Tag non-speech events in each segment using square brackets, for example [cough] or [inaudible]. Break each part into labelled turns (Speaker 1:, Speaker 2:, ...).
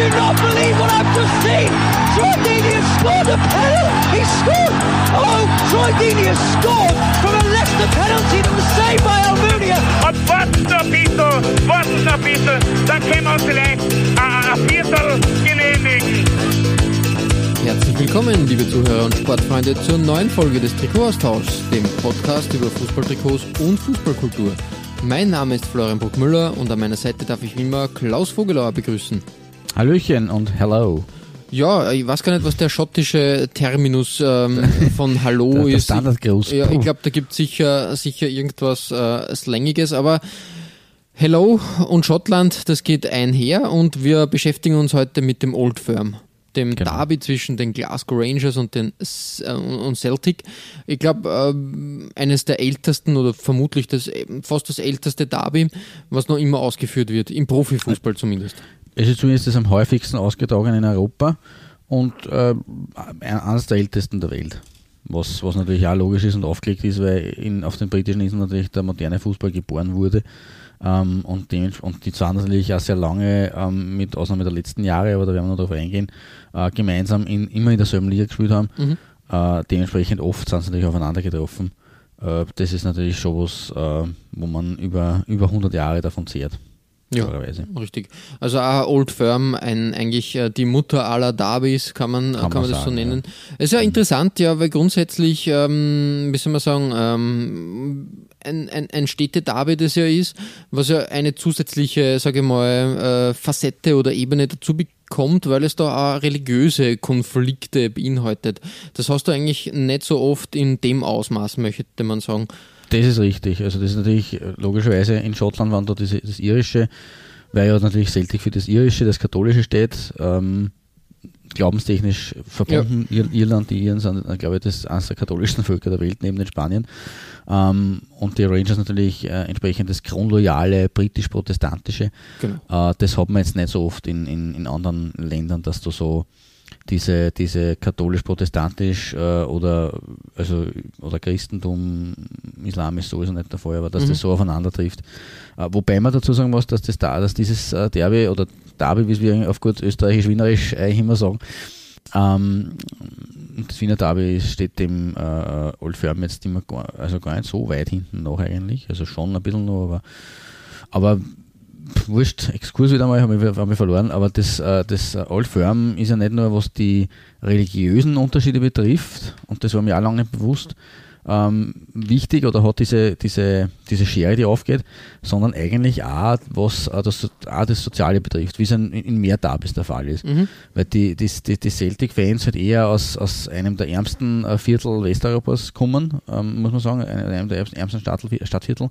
Speaker 1: Do not believe what I've just seen! Troy Deeney has scored a penalty! He scored! Oh, Troy Deeney has scored from a Leicester penalty that was saved by Almunia!
Speaker 2: Und warten noch ein bisschen, warten noch ein bisschen, dann können wir uns vielleicht ein, ein Viertel genehmigen.
Speaker 3: Herzlich willkommen, liebe Zuhörer und Sportfreunde, zur neuen Folge des Trikotaustauschs, dem Podcast über Fußballtrikots und Fußballkultur. Mein Name ist Florian Bruckmüller und an meiner Seite darf ich wie immer Klaus Vogelauer begrüßen.
Speaker 4: Hallöchen und hello.
Speaker 3: Ja, ich weiß gar nicht, was der schottische Terminus ähm, [laughs] von Hallo
Speaker 4: Der- der
Speaker 3: ist.
Speaker 4: Standardgruß.
Speaker 3: Ja, ich glaube, da gibt sicher sicher irgendwas äh, Slangiges, aber Hello und Schottland, das geht einher und wir beschäftigen uns heute mit dem Old Firm, dem
Speaker 4: Genau.
Speaker 3: Derby zwischen den Glasgow Rangers und den äh, und Celtic. Ich glaube, ähm, eines der ältesten oder vermutlich das ähm, fast das älteste Derby, was noch immer ausgeführt wird, im Profifußball zumindest.
Speaker 4: Es ist zumindest das am häufigsten ausgetragen in Europa und äh, eines der ältesten der Welt. Was, was natürlich auch logisch ist und aufgelegt ist, weil in, auf den britischen Inseln natürlich der moderne Fußball geboren wurde. Ähm, und, dements- und die zwar natürlich auch sehr lange, ähm, mit Ausnahme der letzten Jahre, aber da werden wir noch darauf eingehen, äh, gemeinsam in, immer in derselben Liga gespielt haben.
Speaker 3: Mhm.
Speaker 4: Äh, dementsprechend oft sind sie natürlich aufeinander getroffen. Äh, das ist natürlich schon was, äh, wo man über, über 100 Jahre davon zehrt.
Speaker 3: Ja, richtig. Also auch Old Firm, ein, eigentlich äh, die Mutter aller Derbys, kann man, kann,
Speaker 4: Kann
Speaker 3: man das so
Speaker 4: sagen,
Speaker 3: nennen. Es ist ja interessant, ja, weil grundsätzlich, ähm, wie soll man sagen, ähm, ein, ein, ein Städte-Derby das ja ist, was ja eine zusätzliche, sage ich mal, äh, Facette oder Ebene dazu bekommt, weil es da auch religiöse Konflikte beinhaltet. Das hast du eigentlich nicht so oft in dem Ausmaß, möchte man sagen.
Speaker 4: Das ist richtig. Also das ist natürlich äh, logischerweise in Schottland waren da diese, das irische, weil ja natürlich Celtic für das irische, das katholische steht, ähm, glaubenstechnisch verbunden. Ir Irland, die Iren sind, äh, glaube ich, das eines der katholischsten [laughs] Völker der Welt neben den Spaniern. Ähm, und die Rangers natürlich äh, entsprechend das kronloyale britisch-protestantische.
Speaker 3: Genau.
Speaker 4: Äh, das hat man jetzt nicht so oft in, in, in anderen Ländern, dass du so diese, diese katholisch-protestantisch äh, oder, also, oder Christentum, Islam ist sowieso nicht der Fall, aber dass
Speaker 3: Mhm.
Speaker 4: das so aufeinander trifft. Äh, wobei man dazu sagen muss, dass, das da, dass dieses äh, Derby oder Derby, wie wir auf gut österreichisch-wienerisch eigentlich immer sagen, ähm, das Wiener Derby steht dem äh, Old Firm jetzt immer gar, also gar nicht so weit hinten noch eigentlich, also schon ein bisschen noch, aber, aber wurscht, Exkurs wieder mal, habe ich, hab ich verloren, aber das, äh, das äh, Old Firm ist ja nicht nur, was die religiösen Unterschiede betrifft, und das war mir auch lange nicht bewusst, ähm, wichtig oder hat diese, diese, diese Schere, die aufgeht, sondern eigentlich auch, was äh, das, auch das Soziale betrifft, wie es in, in mehr Derbys der Fall ist.
Speaker 3: Mhm.
Speaker 4: Weil die, die, die, die Celtic-Fans halt eher aus, aus einem der ärmsten äh, Viertel Westeuropas kommen, ähm, muss man sagen, einem der ärmsten- Stadtviertel.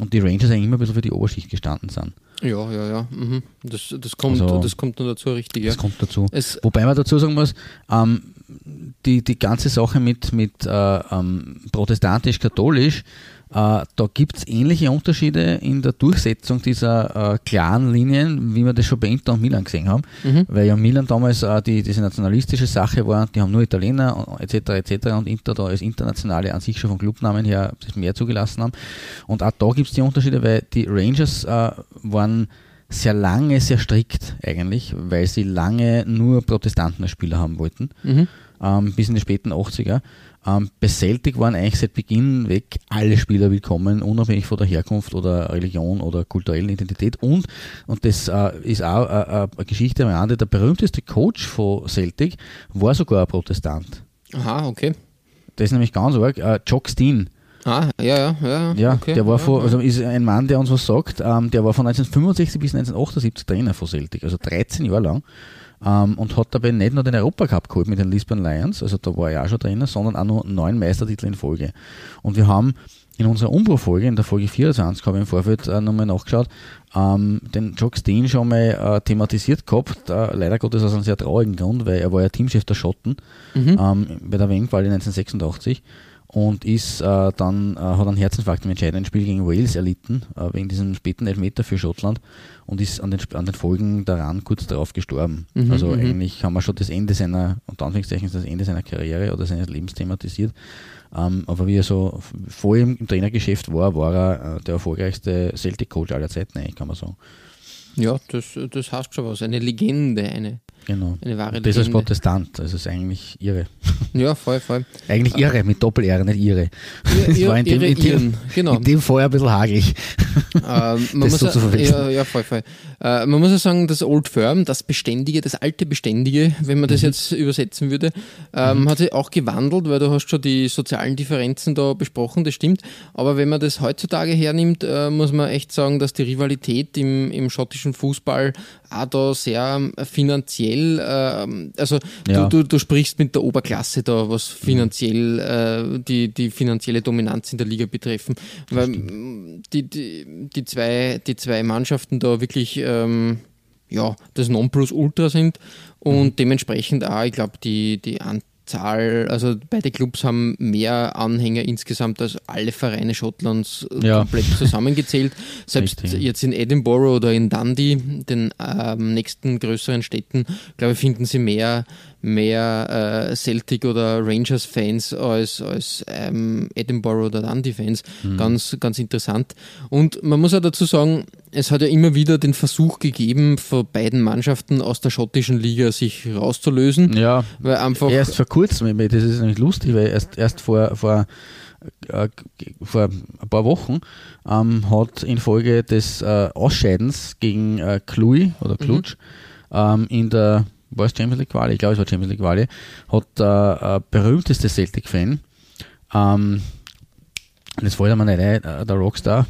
Speaker 4: Und die Rangers eigentlich immer ein bisschen für die Oberschicht gestanden sind.
Speaker 3: Ja, ja, ja. Mhm. Das, das, kommt,
Speaker 4: Also-
Speaker 3: das kommt dann dazu richtig, ja.
Speaker 4: Das kommt dazu.
Speaker 3: Es,
Speaker 4: Wobei man dazu sagen muss, ähm, die, die ganze Sache mit, mit äh, ähm, protestantisch-katholisch, da gibt es ähnliche Unterschiede in der Durchsetzung dieser äh, klaren Linien, wie wir das schon bei Inter und Milan gesehen haben.
Speaker 3: Mhm.
Speaker 4: Weil ja Milan damals äh, die, diese nationalistische Sache war, die haben nur Italiener etc. etc. und Inter da als internationale an sich schon vom Clubnamen her das mehr zugelassen haben. Und auch da gibt es die Unterschiede, weil die Rangers äh, waren sehr lange sehr strikt eigentlich, weil sie lange nur Protestanten als Spieler haben wollten,
Speaker 3: mhm.
Speaker 4: ähm, bis in die späten 80er. Ähm, bei Celtic waren eigentlich seit Beginn weg alle Spieler willkommen, unabhängig von der Herkunft oder Religion oder kulturellen Identität. Und, und das äh, ist auch äh, äh, eine Geschichte am Rande, der berühmteste Coach von Celtic war sogar ein Protestant.
Speaker 3: Aha, okay.
Speaker 4: Das ist nämlich ganz arg. Äh, Jock Steen,
Speaker 3: Ah, ja, ja, ja.
Speaker 4: ja,
Speaker 3: okay.
Speaker 4: der war
Speaker 3: ja,
Speaker 4: also ist ein Mann, der uns was sagt, ähm, der war von 1965 bis 1978 Trainer von Celtic, also 13 Jahre lang. Ähm, und hat dabei nicht nur den Europacup geholt mit den Lisbon Lions, also da war er auch schon Trainer, sondern auch noch neun Meistertitel in Folge. Und wir haben in unserer Umbruchfolge, in der Folge 24, habe ich im Vorfeld äh, nochmal nachgeschaut, ähm, den Jock Steen schon mal äh, thematisiert gehabt, äh, leider Gottes aus einem sehr traurigen Grund, weil er war ja Teamchef der Schotten
Speaker 3: Mhm.
Speaker 4: ähm, bei der WM-Quali 1986 und ist äh, dann, äh, hat einen Herzinfarkt im entscheidenden Spiel gegen Wales erlitten, äh, wegen diesem späten Elfmeter für Schottland und ist an den, an den Folgen daran kurz darauf gestorben.
Speaker 3: Mhm,
Speaker 4: also
Speaker 3: mhm.
Speaker 4: eigentlich haben wir schon das Ende seiner, unter Anführungszeichen, das Ende seiner Karriere oder seines Lebens thematisiert. Ähm, aber wie er so vor ihm im Trainergeschäft war, war er äh, der erfolgreichste Celtic-Coach aller Zeiten, eigentlich, kann man sagen.
Speaker 3: Ja, das, das heißt schon was. Eine Legende, eine,
Speaker 4: Genau.
Speaker 3: eine wahre
Speaker 4: Das als
Speaker 3: Legende.
Speaker 4: Protestant, das ist eigentlich irre.
Speaker 3: Ja, voll, voll.
Speaker 4: Eigentlich irre, mit Doppel-R, nicht irre. Das
Speaker 3: Ihr,
Speaker 4: war in dem,
Speaker 3: ihre
Speaker 4: in dem,
Speaker 3: genau.
Speaker 4: in dem Fall ein bisschen hagelig.
Speaker 3: Ähm, man [laughs] muss
Speaker 4: so
Speaker 3: ja, ja, ja, voll, voll. Äh, man muss ja sagen, das Old Firm, das Beständige, das alte Beständige, wenn man das
Speaker 4: Mhm.
Speaker 3: jetzt übersetzen würde, ähm, hat sich auch gewandelt, weil du hast schon die sozialen Differenzen da besprochen, das stimmt. Aber wenn man das heutzutage hernimmt, äh, muss man echt sagen, dass die Rivalität im, im schottischen Fußball auch da sehr ähm, finanziell, ähm, also
Speaker 4: Ja.
Speaker 3: du, du, du sprichst mit der Oberklasse da, was finanziell äh, die, die finanzielle Dominanz in der Liga betreffen. Weil mm, die, die, die, zwei, die zwei Mannschaften da wirklich ähm, ja, das Nonplusultra sind und dementsprechend auch, ich glaube, die, die Anzahl, also beide Clubs haben mehr Anhänger insgesamt als alle Vereine Schottlands äh,
Speaker 4: Ja.
Speaker 3: komplett zusammengezählt. [laughs] Selbst
Speaker 4: Richtig.
Speaker 3: jetzt in Edinburgh oder in Dundee, den ähm, nächsten größeren Städten, glaube ich, finden sie mehr, mehr äh, Celtic oder Rangers-Fans als, als ähm, Edinburgh oder Dundee-Fans.
Speaker 4: Mhm.
Speaker 3: Ganz, ganz interessant. Und man muss auch dazu sagen, es hat ja immer wieder den Versuch gegeben, von beiden Mannschaften aus der schottischen Liga sich rauszulösen.
Speaker 4: Ja,
Speaker 3: Weil einfach.
Speaker 4: erst vor kurzem, das ist nämlich lustig, weil erst, erst vor, vor, äh, vor ein paar Wochen ähm, hat infolge des äh, Ausscheidens gegen äh, Cluj oder Cluj ähm, in der war es Champions League Quali? Ich glaube, es war Champions League Quali, hat der äh, berühmteste Celtic-Fan, ähm, fällt er mir nicht äh, der Rockstar,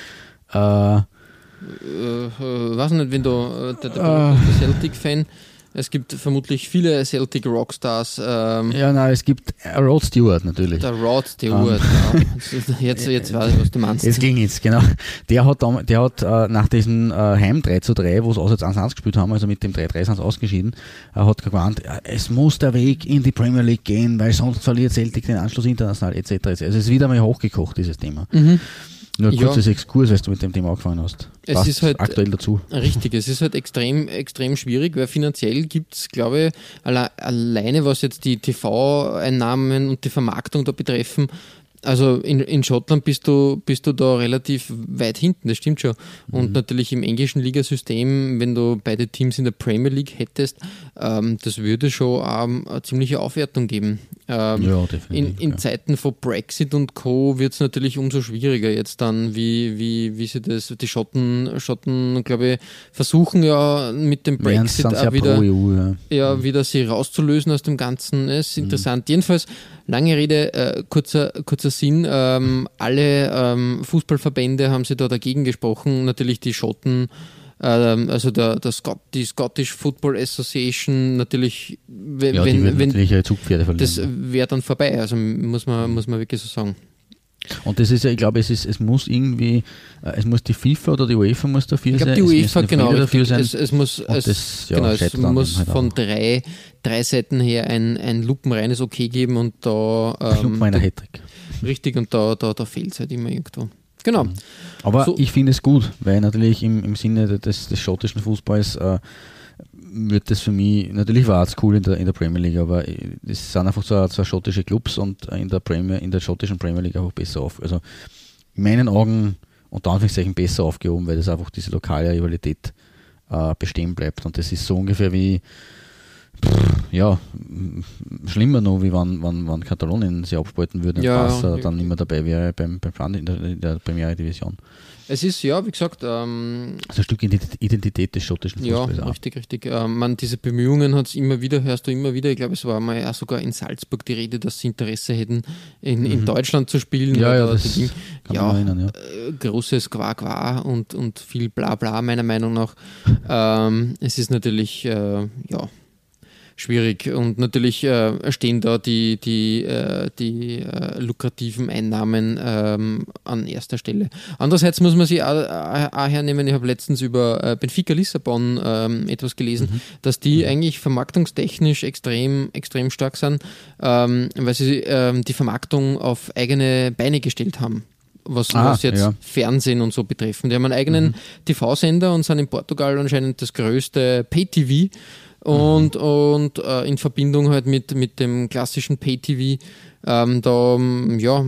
Speaker 4: [laughs] äh,
Speaker 3: äh, äh, weiß nicht, wenn du äh, der, der
Speaker 4: Ah.
Speaker 3: berühmteste Celtic-Fan. Es gibt vermutlich viele Celtic Rockstars. Ähm,
Speaker 4: ja, nein, es gibt Rod Stewart natürlich.
Speaker 3: Der Rod Stewart. ja. [laughs] Jetzt, jetzt weiß ich, was du meinst.
Speaker 4: Jetzt ging jetzt, genau. Der hat, der hat äh, nach diesem äh, Heim 3 zu 3, wo sie auswärts 1 1 gespielt haben, also mit dem 3-3 sind sie ausgeschieden, äh, hat gewarnt, es muss der Weg in die Premier League gehen, weil sonst verliert Celtic den Anschluss international etc. etc. Also es ist wieder mal hochgekocht, dieses Thema.
Speaker 3: Mhm.
Speaker 4: Nur ein
Speaker 3: Ja.
Speaker 4: kurzes Exkurs, weil du mit dem Thema angefangen hast.
Speaker 3: Es
Speaker 4: Passt
Speaker 3: ist halt-
Speaker 4: aktuell dazu.
Speaker 3: Richtig, es ist halt extrem, extrem schwierig, weil finanziell gibt es, glaube ich, alle, alleine was jetzt die TV-Einnahmen und die Vermarktung da betreffen, also in, in Schottland bist du, bist du da relativ weit hinten, das stimmt schon. Und natürlich im englischen Ligasystem, wenn du beide Teams in der Premier League hättest, ähm, das würde schon ähm, eine ziemliche Aufwertung geben. Ähm,
Speaker 4: Ja,
Speaker 3: in,
Speaker 4: definitiv.
Speaker 3: in
Speaker 4: ja.
Speaker 3: Zeiten von Brexit und Co. wird es natürlich umso schwieriger jetzt dann, wie, wie, wie sie das, die Schotten, Schotten, glaube ich, versuchen ja mit dem Brexit auch wieder,
Speaker 4: EU, ja.
Speaker 3: ja, wieder sie rauszulösen aus dem Ganzen. Es ist interessant. Jedenfalls, lange Rede, äh, kurzer, kurzer Sinn. Ähm, alle ähm, Fußballverbände haben sie da dagegen gesprochen. Natürlich die Schotten, ähm, also der, der Scott, die Scottish Football Association, natürlich, wenn,
Speaker 4: Ja, die
Speaker 3: wenn, wenn
Speaker 4: natürlich ihre Zugpferde verlieren.
Speaker 3: das wäre dann vorbei. Also muss man, muss man wirklich so sagen.
Speaker 4: Und das ist ja, ich glaube, es ist, es muss irgendwie, äh, es muss die FIFA oder die UEFA muss dafür
Speaker 3: Ich glaube,
Speaker 4: sein.
Speaker 3: die
Speaker 4: es
Speaker 3: UEFA,
Speaker 4: müssen
Speaker 3: genau,
Speaker 4: dafür sein.
Speaker 3: Es, es muss, es,
Speaker 4: das, ja,
Speaker 3: genau, es muss
Speaker 4: halt
Speaker 3: von
Speaker 4: auch.
Speaker 3: drei, drei Seiten her ein, ein lupenreines Okay geben und da ähm, da,
Speaker 4: Hattrick.
Speaker 3: Richtig und da, da, da fehlt es halt immer irgendwo. Genau.
Speaker 4: Aber
Speaker 3: So-
Speaker 4: ich finde es gut, weil natürlich im, im Sinne des, des schottischen Fußballs äh, wird das für mich, natürlich war es cool in der, in der Premier League, aber es sind einfach so, so schottische Clubs und in der Premier, in der schottischen Premier League einfach besser auf. Also in meinen Augen unter Anführungszeichen besser aufgehoben, weil das einfach diese lokale Rivalität äh, bestehen bleibt. Und das ist so ungefähr wie ja, schlimmer noch, wie wenn, wenn, wenn Katalonien sie abspalten würde und
Speaker 3: Ja,
Speaker 4: Barca
Speaker 3: ja.
Speaker 4: dann nicht mehr dabei wäre beim, beim Plan in der, der Premiere Division.
Speaker 3: Es ist, ja, wie gesagt, ähm,
Speaker 4: Also ein Stück Ident- Identität des schottischen
Speaker 3: ja,
Speaker 4: Fußballs auch.
Speaker 3: richtig, richtig. Ähm, man, diese Bemühungen hat es immer wieder, hörst du immer wieder. Ich glaube, es war mal auch sogar in Salzburg die Rede, dass sie Interesse hätten, in, in Deutschland zu spielen.
Speaker 4: Mhm. Ja, ja,
Speaker 3: da
Speaker 4: das
Speaker 3: Ding-
Speaker 4: kann
Speaker 3: ja,
Speaker 4: erinnern,
Speaker 3: äh, großes Qua Qua und, und viel Bla Bla, meiner Meinung nach. ähm, es ist natürlich, äh, ja, schwierig. Und natürlich äh, stehen da die, die, äh, die äh, lukrativen Einnahmen ähm, an erster Stelle. Andererseits muss man sich auch, hernehmen, ich habe letztens über äh, Benfica Lissabon ähm, etwas gelesen, mhm. dass die mhm. eigentlich vermarktungstechnisch extrem, extrem stark sind, ähm, weil sie ähm, die Vermarktung auf eigene Beine gestellt haben was, ah, was jetzt ja. Fernsehen und so betreffen. Die haben einen eigenen mhm. TV-Sender und sind in Portugal anscheinend das größte Pay-TV und, mhm. und äh, in Verbindung halt mit, mit dem klassischen Pay-TV ähm, da ja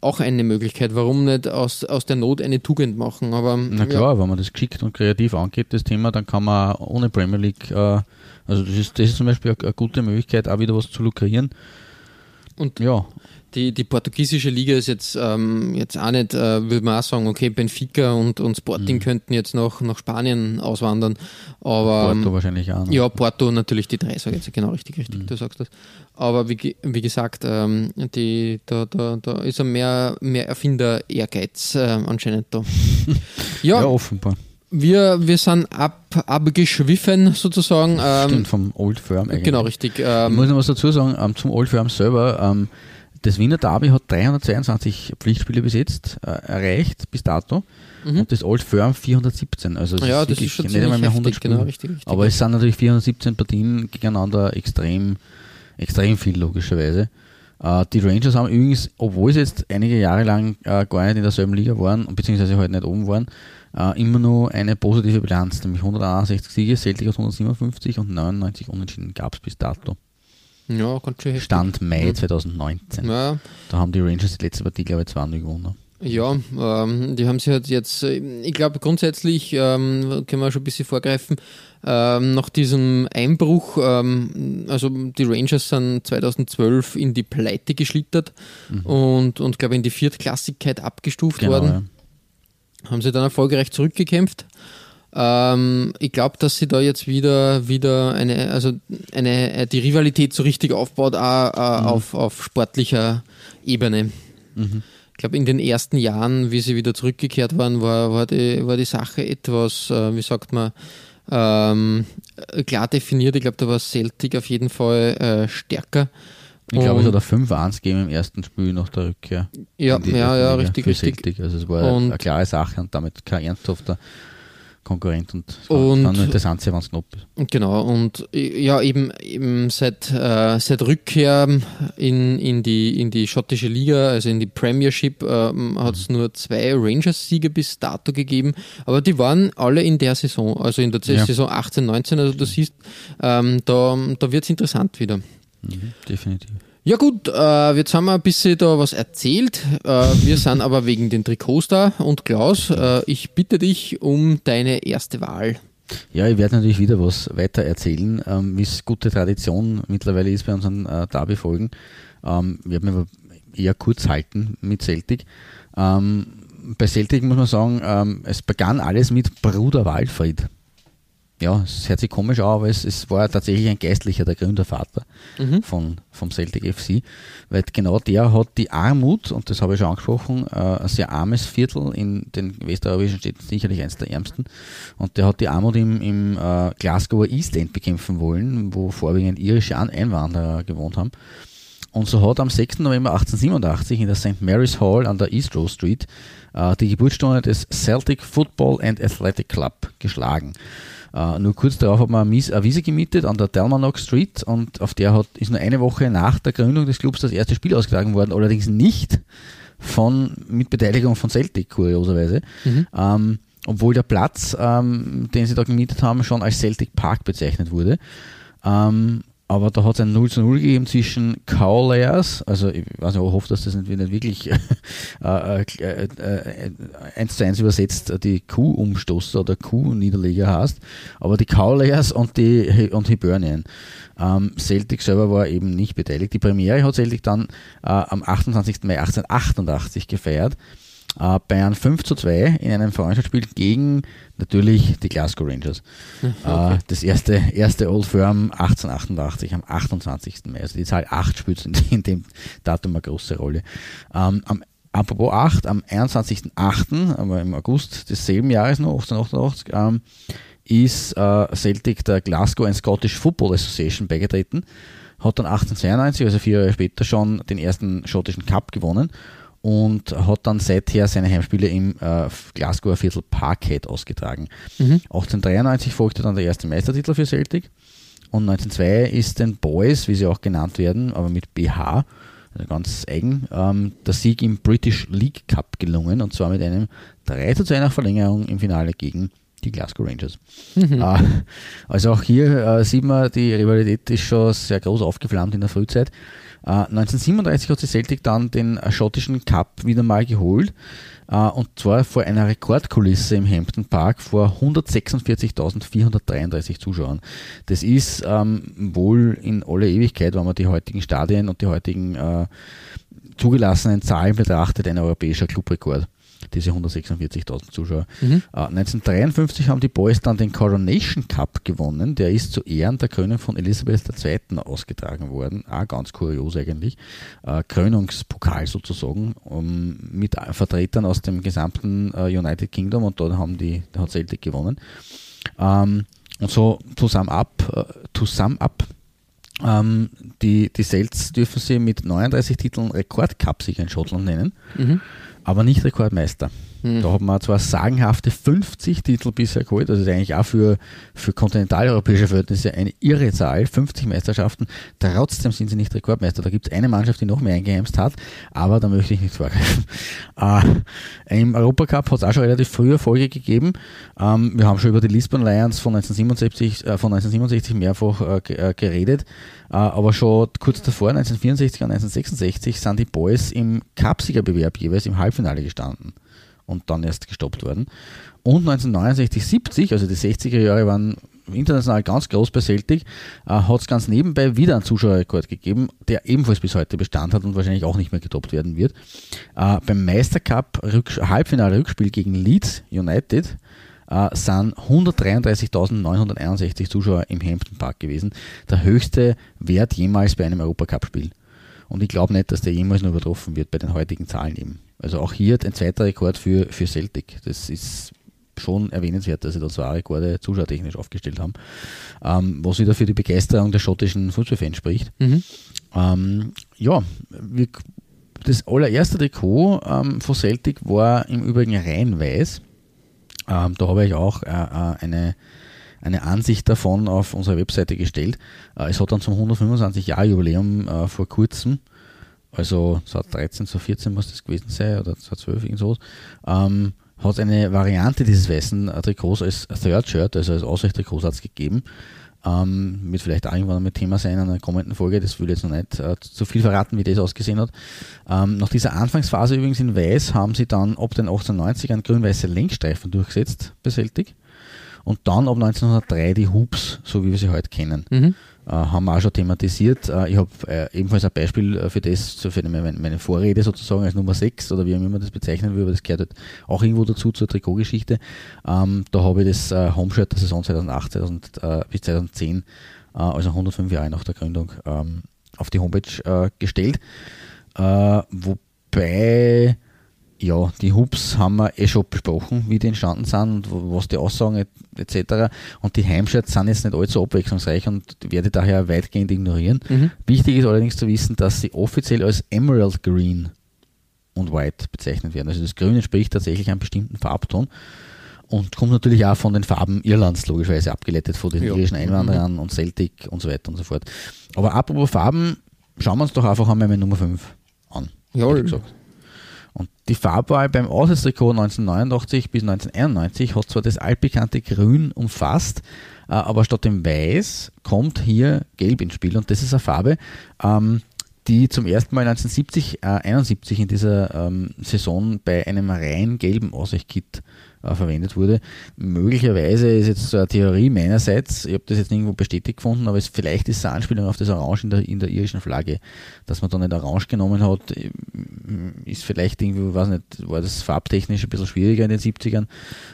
Speaker 3: auch eine Möglichkeit. Warum nicht aus, aus der Not eine Tugend machen? Aber,
Speaker 4: Na klar, ja. wenn man das geschickt und kreativ angeht, das Thema, dann kann man ohne Premier League, äh, also das ist, das ist zum Beispiel eine, eine gute Möglichkeit, auch wieder was zu lukrieren.
Speaker 3: Und ja die, die portugiesische Liga ist jetzt, ähm, jetzt auch nicht, äh, würde man auch sagen, okay, Benfica und, und Sporting mhm. könnten jetzt noch nach Spanien auswandern. Aber,
Speaker 4: Porto ähm, wahrscheinlich auch. Noch.
Speaker 3: Ja, Porto natürlich die drei, sage ich jetzt genau richtig, richtig, mhm. du sagst das. Aber wie, wie gesagt, ähm, die, da, da, da ist ein mehr, mehr Erfinder-Ehrgeiz äh, anscheinend da. [laughs]
Speaker 4: ja, ja, offenbar.
Speaker 3: Wir, wir sind ab, abgeschwiffen sozusagen.
Speaker 4: Ähm, Stimmt, vom Old Firm
Speaker 3: eigentlich. Genau, richtig.
Speaker 4: Ähm, ich muss noch was dazu sagen, ähm, zum Old Firm selber. Ähm, das Wiener Derby hat 322 Pflichtspiele bis jetzt äh, erreicht, bis dato. Mhm. Und das Old Firm 417. Also
Speaker 3: ja, das ist schon nicht einmal mehr 100 Spiele. Genau, richtig, richtig,
Speaker 4: Aber es sind natürlich 417 Partien gegeneinander extrem, extrem viel, logischerweise. Uh, die Rangers haben übrigens, obwohl sie jetzt einige Jahre lang uh, gar nicht in derselben Liga waren, beziehungsweise halt nicht oben waren, uh, immer nur eine positive Bilanz, nämlich 161 Siege, Celtic hat 157 und 99 Unentschieden gab es bis dato.
Speaker 3: Ja, ganz schön
Speaker 4: heftig. Stand Mai 2019. Mhm. Ja. Da haben die Rangers die letzte Partie, glaube ich, 2-0 gewonnen.
Speaker 3: Ja, ähm, die haben sie halt jetzt, äh, ich glaube grundsätzlich, ähm, können wir schon ein bisschen vorgreifen, ähm, nach diesem Einbruch, ähm, also die Rangers sind 2012 in die Pleite geschlittert mhm. und, und glaube in die Viertklassigkeit abgestuft genau, worden. Ja. Haben sie dann erfolgreich zurückgekämpft ähm, ich glaube, dass sie da jetzt wieder, wieder eine, also eine, äh, die Rivalität so richtig aufbaut, auch, äh, mhm. auf, auf sportlicher Ebene. Mhm. Ich glaube, in den ersten Jahren, wie sie wieder zurückgekehrt waren, war, war, die, war die Sache etwas, äh, wie sagt man, ähm, klar definiert. Ich glaube, da war Celtic auf jeden Fall äh, stärker.
Speaker 4: Ich glaube, es hat ein 5-1 gegeben im ersten Spiel nach der Rückkehr.
Speaker 3: Ja, ja, ja, richtig,
Speaker 4: richtig. Also es war und eine klare Sache und damit kein ernsthafter Konkurrent und
Speaker 3: und,
Speaker 4: nur interessant, wenn es knapp ist.
Speaker 3: Genau, und ja, eben, eben seit, äh, seit Rückkehr in, in, die, in die schottische Liga, also in die Premiership, äh, hat es mhm. nur zwei Rangers-Siege bis dato gegeben, aber die waren alle in der Saison, also in der ja. Saison 18, 19, also du siehst, ähm, da, da wird es interessant wieder.
Speaker 4: Mhm, definitiv.
Speaker 3: Ja gut, äh, jetzt haben wir ein bisschen da was erzählt. Äh, wir sind aber wegen den Trikots da. Und Klaus, äh, ich bitte dich um deine erste Wahl.
Speaker 4: Ja, ich werde natürlich wieder was weiter erzählen, ähm, wie es gute Tradition mittlerweile ist bei unseren äh, Derby-Folgen. Ähm, wir werden aber eher kurz halten mit Celtic. Ähm, bei Celtic muss man sagen, ähm, es begann alles mit Bruder Walfried ja, es hört sich komisch an, aber es, es war tatsächlich ein Geistlicher, der Gründervater mhm. von, vom Celtic FC, weil genau der hat die Armut, und das habe ich schon angesprochen, äh, ein sehr armes Viertel in den westeuropäischen Städten, sicherlich eines der ärmsten, und der hat die Armut im, im äh, Glasgower East End bekämpfen wollen, wo vorwiegend irische Einwanderer gewohnt haben. Und so hat am 6. November 1887 in der St. Mary's Hall an der East Row Street äh, die Geburtsstunde des Celtic Football and Athletic Club geschlagen. Uh, nur kurz darauf hat man eine Wiese gemietet an der Delmanock Street und auf der hat, ist nur eine Woche nach der Gründung des Clubs das erste Spiel ausgetragen worden, allerdings nicht von, mit Beteiligung von Celtic, kurioserweise. Mhm. Ähm, obwohl der Platz, ähm, den sie da gemietet haben, schon als Celtic Park bezeichnet wurde. Ähm, aber da hat es ein 0 zu 0 gegeben zwischen Cowlayers, also ich weiß nicht, ich hoffe, dass das nicht, nicht wirklich [laughs] äh, äh, äh, eins zu eins übersetzt die Kuh-Umstoßer oder Kuh-Niederleger heißt, aber die Cowlayers und die und Hibernian. Ähm, Celtic selber war eben nicht beteiligt. Die Premiere hat Celtic dann äh, am 28. Mai 1888 gefeiert äh, Bayern 5 zu 2 in einem Freundschaftsspiel gegen natürlich die Glasgow Rangers. Okay. Äh, das erste, erste Old Firm 1888 am 28. Mai. Also die Zahl 8 spielt in dem Datum eine große Rolle. Ähm, am Apropos 8, am 21.08., aber im August desselben Jahres noch, 1888, ähm, ist äh, Celtic der Glasgow and Scottish Football Association beigetreten, hat dann 1892, also vier Jahre später schon den ersten schottischen Cup gewonnen und hat dann seither seine Heimspiele im äh, Glasgower Viertel Parkhead ausgetragen. Mhm. 1893 folgte dann der erste Meistertitel für Celtic und 1902 ist den Boys, wie sie auch genannt werden, aber mit BH, also ganz eigen, ähm, der Sieg im British League Cup gelungen und zwar mit einem 3 zu 2 nach Verlängerung im Finale gegen die Glasgow Rangers. Mhm. Äh, also auch hier äh, sieht man, die Rivalität ist schon sehr groß aufgeflammt in der Frühzeit. Äh, 1937 hat sie Celtic dann den schottischen Cup wieder mal geholt. Uh, und zwar vor einer Rekordkulisse im Hampton Park vor 146.433 Zuschauern. Das ist ähm, wohl in aller Ewigkeit, wenn man die heutigen Stadien und die heutigen äh, zugelassenen Zahlen betrachtet, ein europäischer Clubrekord diese 146.000 Zuschauer. Mhm. Äh, 1953 haben die Boys dann den Coronation Cup gewonnen. Der ist zu Ehren der Krönung von Elisabeth II. ausgetragen worden. Auch ganz kurios eigentlich. Äh, Krönungspokal sozusagen um, mit Vertretern aus dem gesamten äh, United Kingdom und dort haben die, hat Celtic gewonnen. Ähm, und so to sum up, to sum up ähm, die, die Celts dürfen sie mit 39 Titeln Rekordcup-Sieger in Schottland nennen. Mhm aber nicht Rekordmeister. Hm. Da hat man zwar sagenhafte 50 Titel bisher geholt, ist eigentlich auch für, für kontinentaleuropäische Verhältnisse eine irre Zahl, 50 Meisterschaften, trotzdem sind sie nicht Rekordmeister. Da gibt es eine Mannschaft, die noch mehr eingeheimst hat, aber da möchte ich nicht vorgreifen. [laughs] Äh, Im Europacup hat es auch schon relativ früh Erfolge gegeben. Ähm, wir haben schon über die Lisbon Lions von 1977, äh, von 1967 mehrfach äh, äh, geredet. Äh, aber schon kurz davor, 1964 und 1966, sind die Boys im Cupsiegerbewerb jeweils im Halbfinale gestanden und dann erst gestoppt worden. Und 1969, 70, also die 60er Jahre waren international ganz groß bei Celtic, äh, hat es ganz nebenbei wieder einen Zuschauerrekord gegeben, der ebenfalls bis heute Bestand hat und wahrscheinlich auch nicht mehr getoppt werden wird. Äh, beim Meistercup Halbfinale-Rückspiel gegen Leeds United äh, sind 133.961 Zuschauer im Hampton Park gewesen. Der höchste Wert jemals bei einem Europacup-Spiel. Und ich glaube nicht, dass der jemals noch übertroffen wird bei den heutigen Zahlen eben. Also auch hier ein zweiter Rekord für, für Celtic. Das ist schon erwähnenswert, dass sie da zwei Rekorde zuschauertechnisch aufgestellt haben, ähm, was wieder für die Begeisterung der schottischen Fußballfans spricht. Mhm. Ähm, ja, wir, das allererste Trikot ähm, von Celtic war im Übrigen rein weiß. Ähm, da habe ich auch äh, äh, eine, eine Ansicht davon auf unserer Webseite gestellt. Äh, es hat dann zum 125-Jahr-Jubiläum äh, vor kurzem, also 2013, 2014 muss das gewesen sein, oder 2012, irgend sowas, ähm, hat eine Variante dieses weißen Trikots als Third Shirt, also als Ausweichtrikotsatz gegeben ähm, wird vielleicht auch irgendwann mit Thema sein in einer kommenden Folge, das will jetzt noch nicht äh, zu viel verraten, wie das ausgesehen hat. Ähm, nach dieser Anfangsphase übrigens in Weiß haben sie dann ab den 1890ern grün-weiße Lenkstreifen durchgesetzt bei Celtic und dann ab 1903 die Hoops, so wie wir sie heute kennen. Mhm. Äh, haben wir auch schon thematisiert. Äh, ich habe äh, ebenfalls ein Beispiel äh, für das, für meine, meine, Vorrede sozusagen als Nummer 6 oder wie auch immer das bezeichnen will, aber das gehört halt auch irgendwo dazu zur Trikotgeschichte. Ähm, da habe ich das äh, Homeshirt der Saison 2008 2000, äh, bis 2010, also 105 Jahre nach der Gründung, ähm, auf die Homepage gestellt. wobei ja, die Hubs haben wir eh schon besprochen, wie die entstanden sind und was die aussagen etc. Und die Heimshirts sind jetzt nicht allzu abwechslungsreich und werde daher weitgehend ignorieren. Mhm. Wichtig ist allerdings zu wissen, dass sie offiziell als Emerald Green und White bezeichnet werden. Also das Grün entspricht tatsächlich einem bestimmten Farbton und kommt natürlich auch von den Farben Irlands logischerweise abgeleitet, von den ja. irischen Einwanderern mhm. und Celtic und so weiter und so fort. Aber apropos Farben, schauen wir uns doch einfach einmal mit Nummer 5 an. Ja, gesagt. Und die Farbwahl beim Auswärtstrikot 1989 bis 1991 hat zwar das altbekannte Grün umfasst, äh, aber statt dem Weiß kommt hier Gelb ins Spiel. Und das ist eine Farbe, ähm, die zum ersten Mal 1970, äh, 71 in dieser ähm, Saison bei einem rein gelben Aussichtkit äh, verwendet wurde. Möglicherweise ist jetzt so eine Theorie meinerseits, ich habe das jetzt nirgendwo bestätigt gefunden, aber es, vielleicht ist es eine Anspielung auf das Orange in der, in der irischen Flagge, dass man da nicht Orange genommen hat, ist vielleicht irgendwie, weiß nicht, war das farbtechnisch ein bisschen schwieriger in den 70ern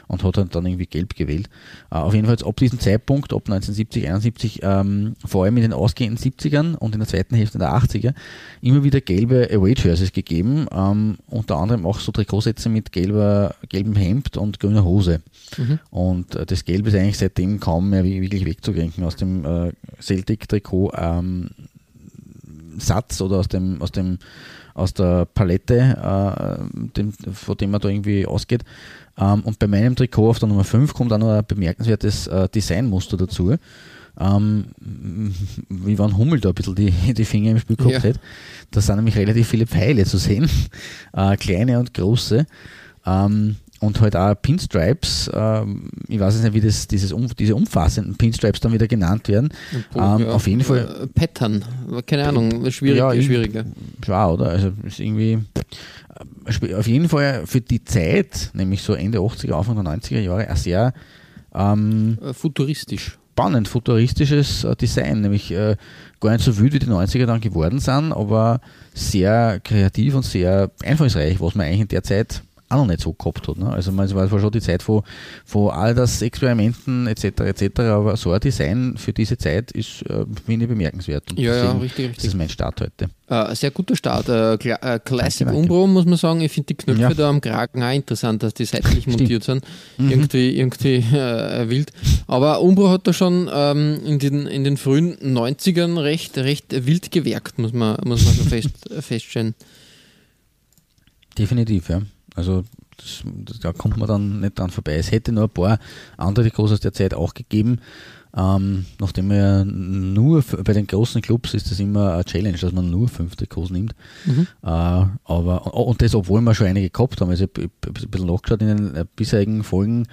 Speaker 4: und hat dann irgendwie gelb gewählt. Äh, auf jeden Fall ab diesem Zeitpunkt, ab 1970, 71, ähm, vor allem in den ausgehenden 70ern und in der zweiten Hälfte der 80er, immer wieder gelbe Away-Jerseys gegeben, ähm, unter anderem auch so Trikotsätze mit gelber, gelbem Hemd und grüne Hose. Mhm. Und äh, das Gelb ist eigentlich seitdem kaum mehr wirklich wegzudenken aus dem äh, Celtic-Trikot. Ähm, Satz oder aus dem, aus dem aus der Palette, äh, dem, von dem man da irgendwie ausgeht. Ähm, und bei meinem Trikot auf der Nummer 5 kommt auch noch ein bemerkenswertes äh, Designmuster dazu. Ähm, [laughs] wie wenn Hummel da ein bisschen die, die Finger im Spiel gehabt ja. hätte. Da sind nämlich relativ viele Pfeile zu sehen, [laughs] äh, kleine und große. Ähm, und halt auch Pinstripes, ähm, ich weiß nicht, wie das, dieses diese umfassenden Pinstripes dann wieder genannt werden.
Speaker 3: ähm, ja, auf jeden Fall. Äh, Pattern, keine Ahnung, schwierig, ja, schwieriger.
Speaker 4: Schwer, oder? Also ist irgendwie äh, auf jeden Fall für die Zeit, nämlich so Ende 80er, Anfang der 90er Jahre, ein sehr
Speaker 3: ähm, äh, futuristisch.
Speaker 4: Spannend, futuristisches Design, nämlich äh, gar nicht so wild wie die 90er dann geworden sind, aber sehr kreativ und sehr einfallsreich, was man eigentlich in der Zeit auch noch nicht so gehabt hat. Ne? Also man, es war schon die Zeit von, von all das Experimenten etc. etc. Aber so ein Design für diese Zeit ist, äh, finde ich, bemerkenswert.
Speaker 3: Und ja, ja, richtig, richtig.
Speaker 4: Das ist mein Start heute.
Speaker 3: Äh, sehr guter Start. Äh, äh Classic danke, Umbro, muss man sagen. Ich finde die Knöpfe ja. da am Kragen auch interessant, dass die seitlich [laughs] montiert sind. Mhm. Irgendwie, irgendwie äh, wild. Aber Umbro hat da schon ähm, in, den, in den frühen 90ern recht, recht wild gewerkt, muss man, muss man so fest, [laughs] feststellen.
Speaker 4: Definitiv, ja. Also das, da kommt man dann nicht dran vorbei. Es hätte nur ein paar andere aus der Zeit auch gegeben. Ähm, nachdem ja nur bei den großen Clubs ist das immer eine Challenge, dass man nur fünf Trikots nimmt. Mhm. Äh, aber, und das, obwohl wir schon einige gehabt haben. Also ich habe ein bisschen nachgeschaut, in den äh, bisherigen Folgen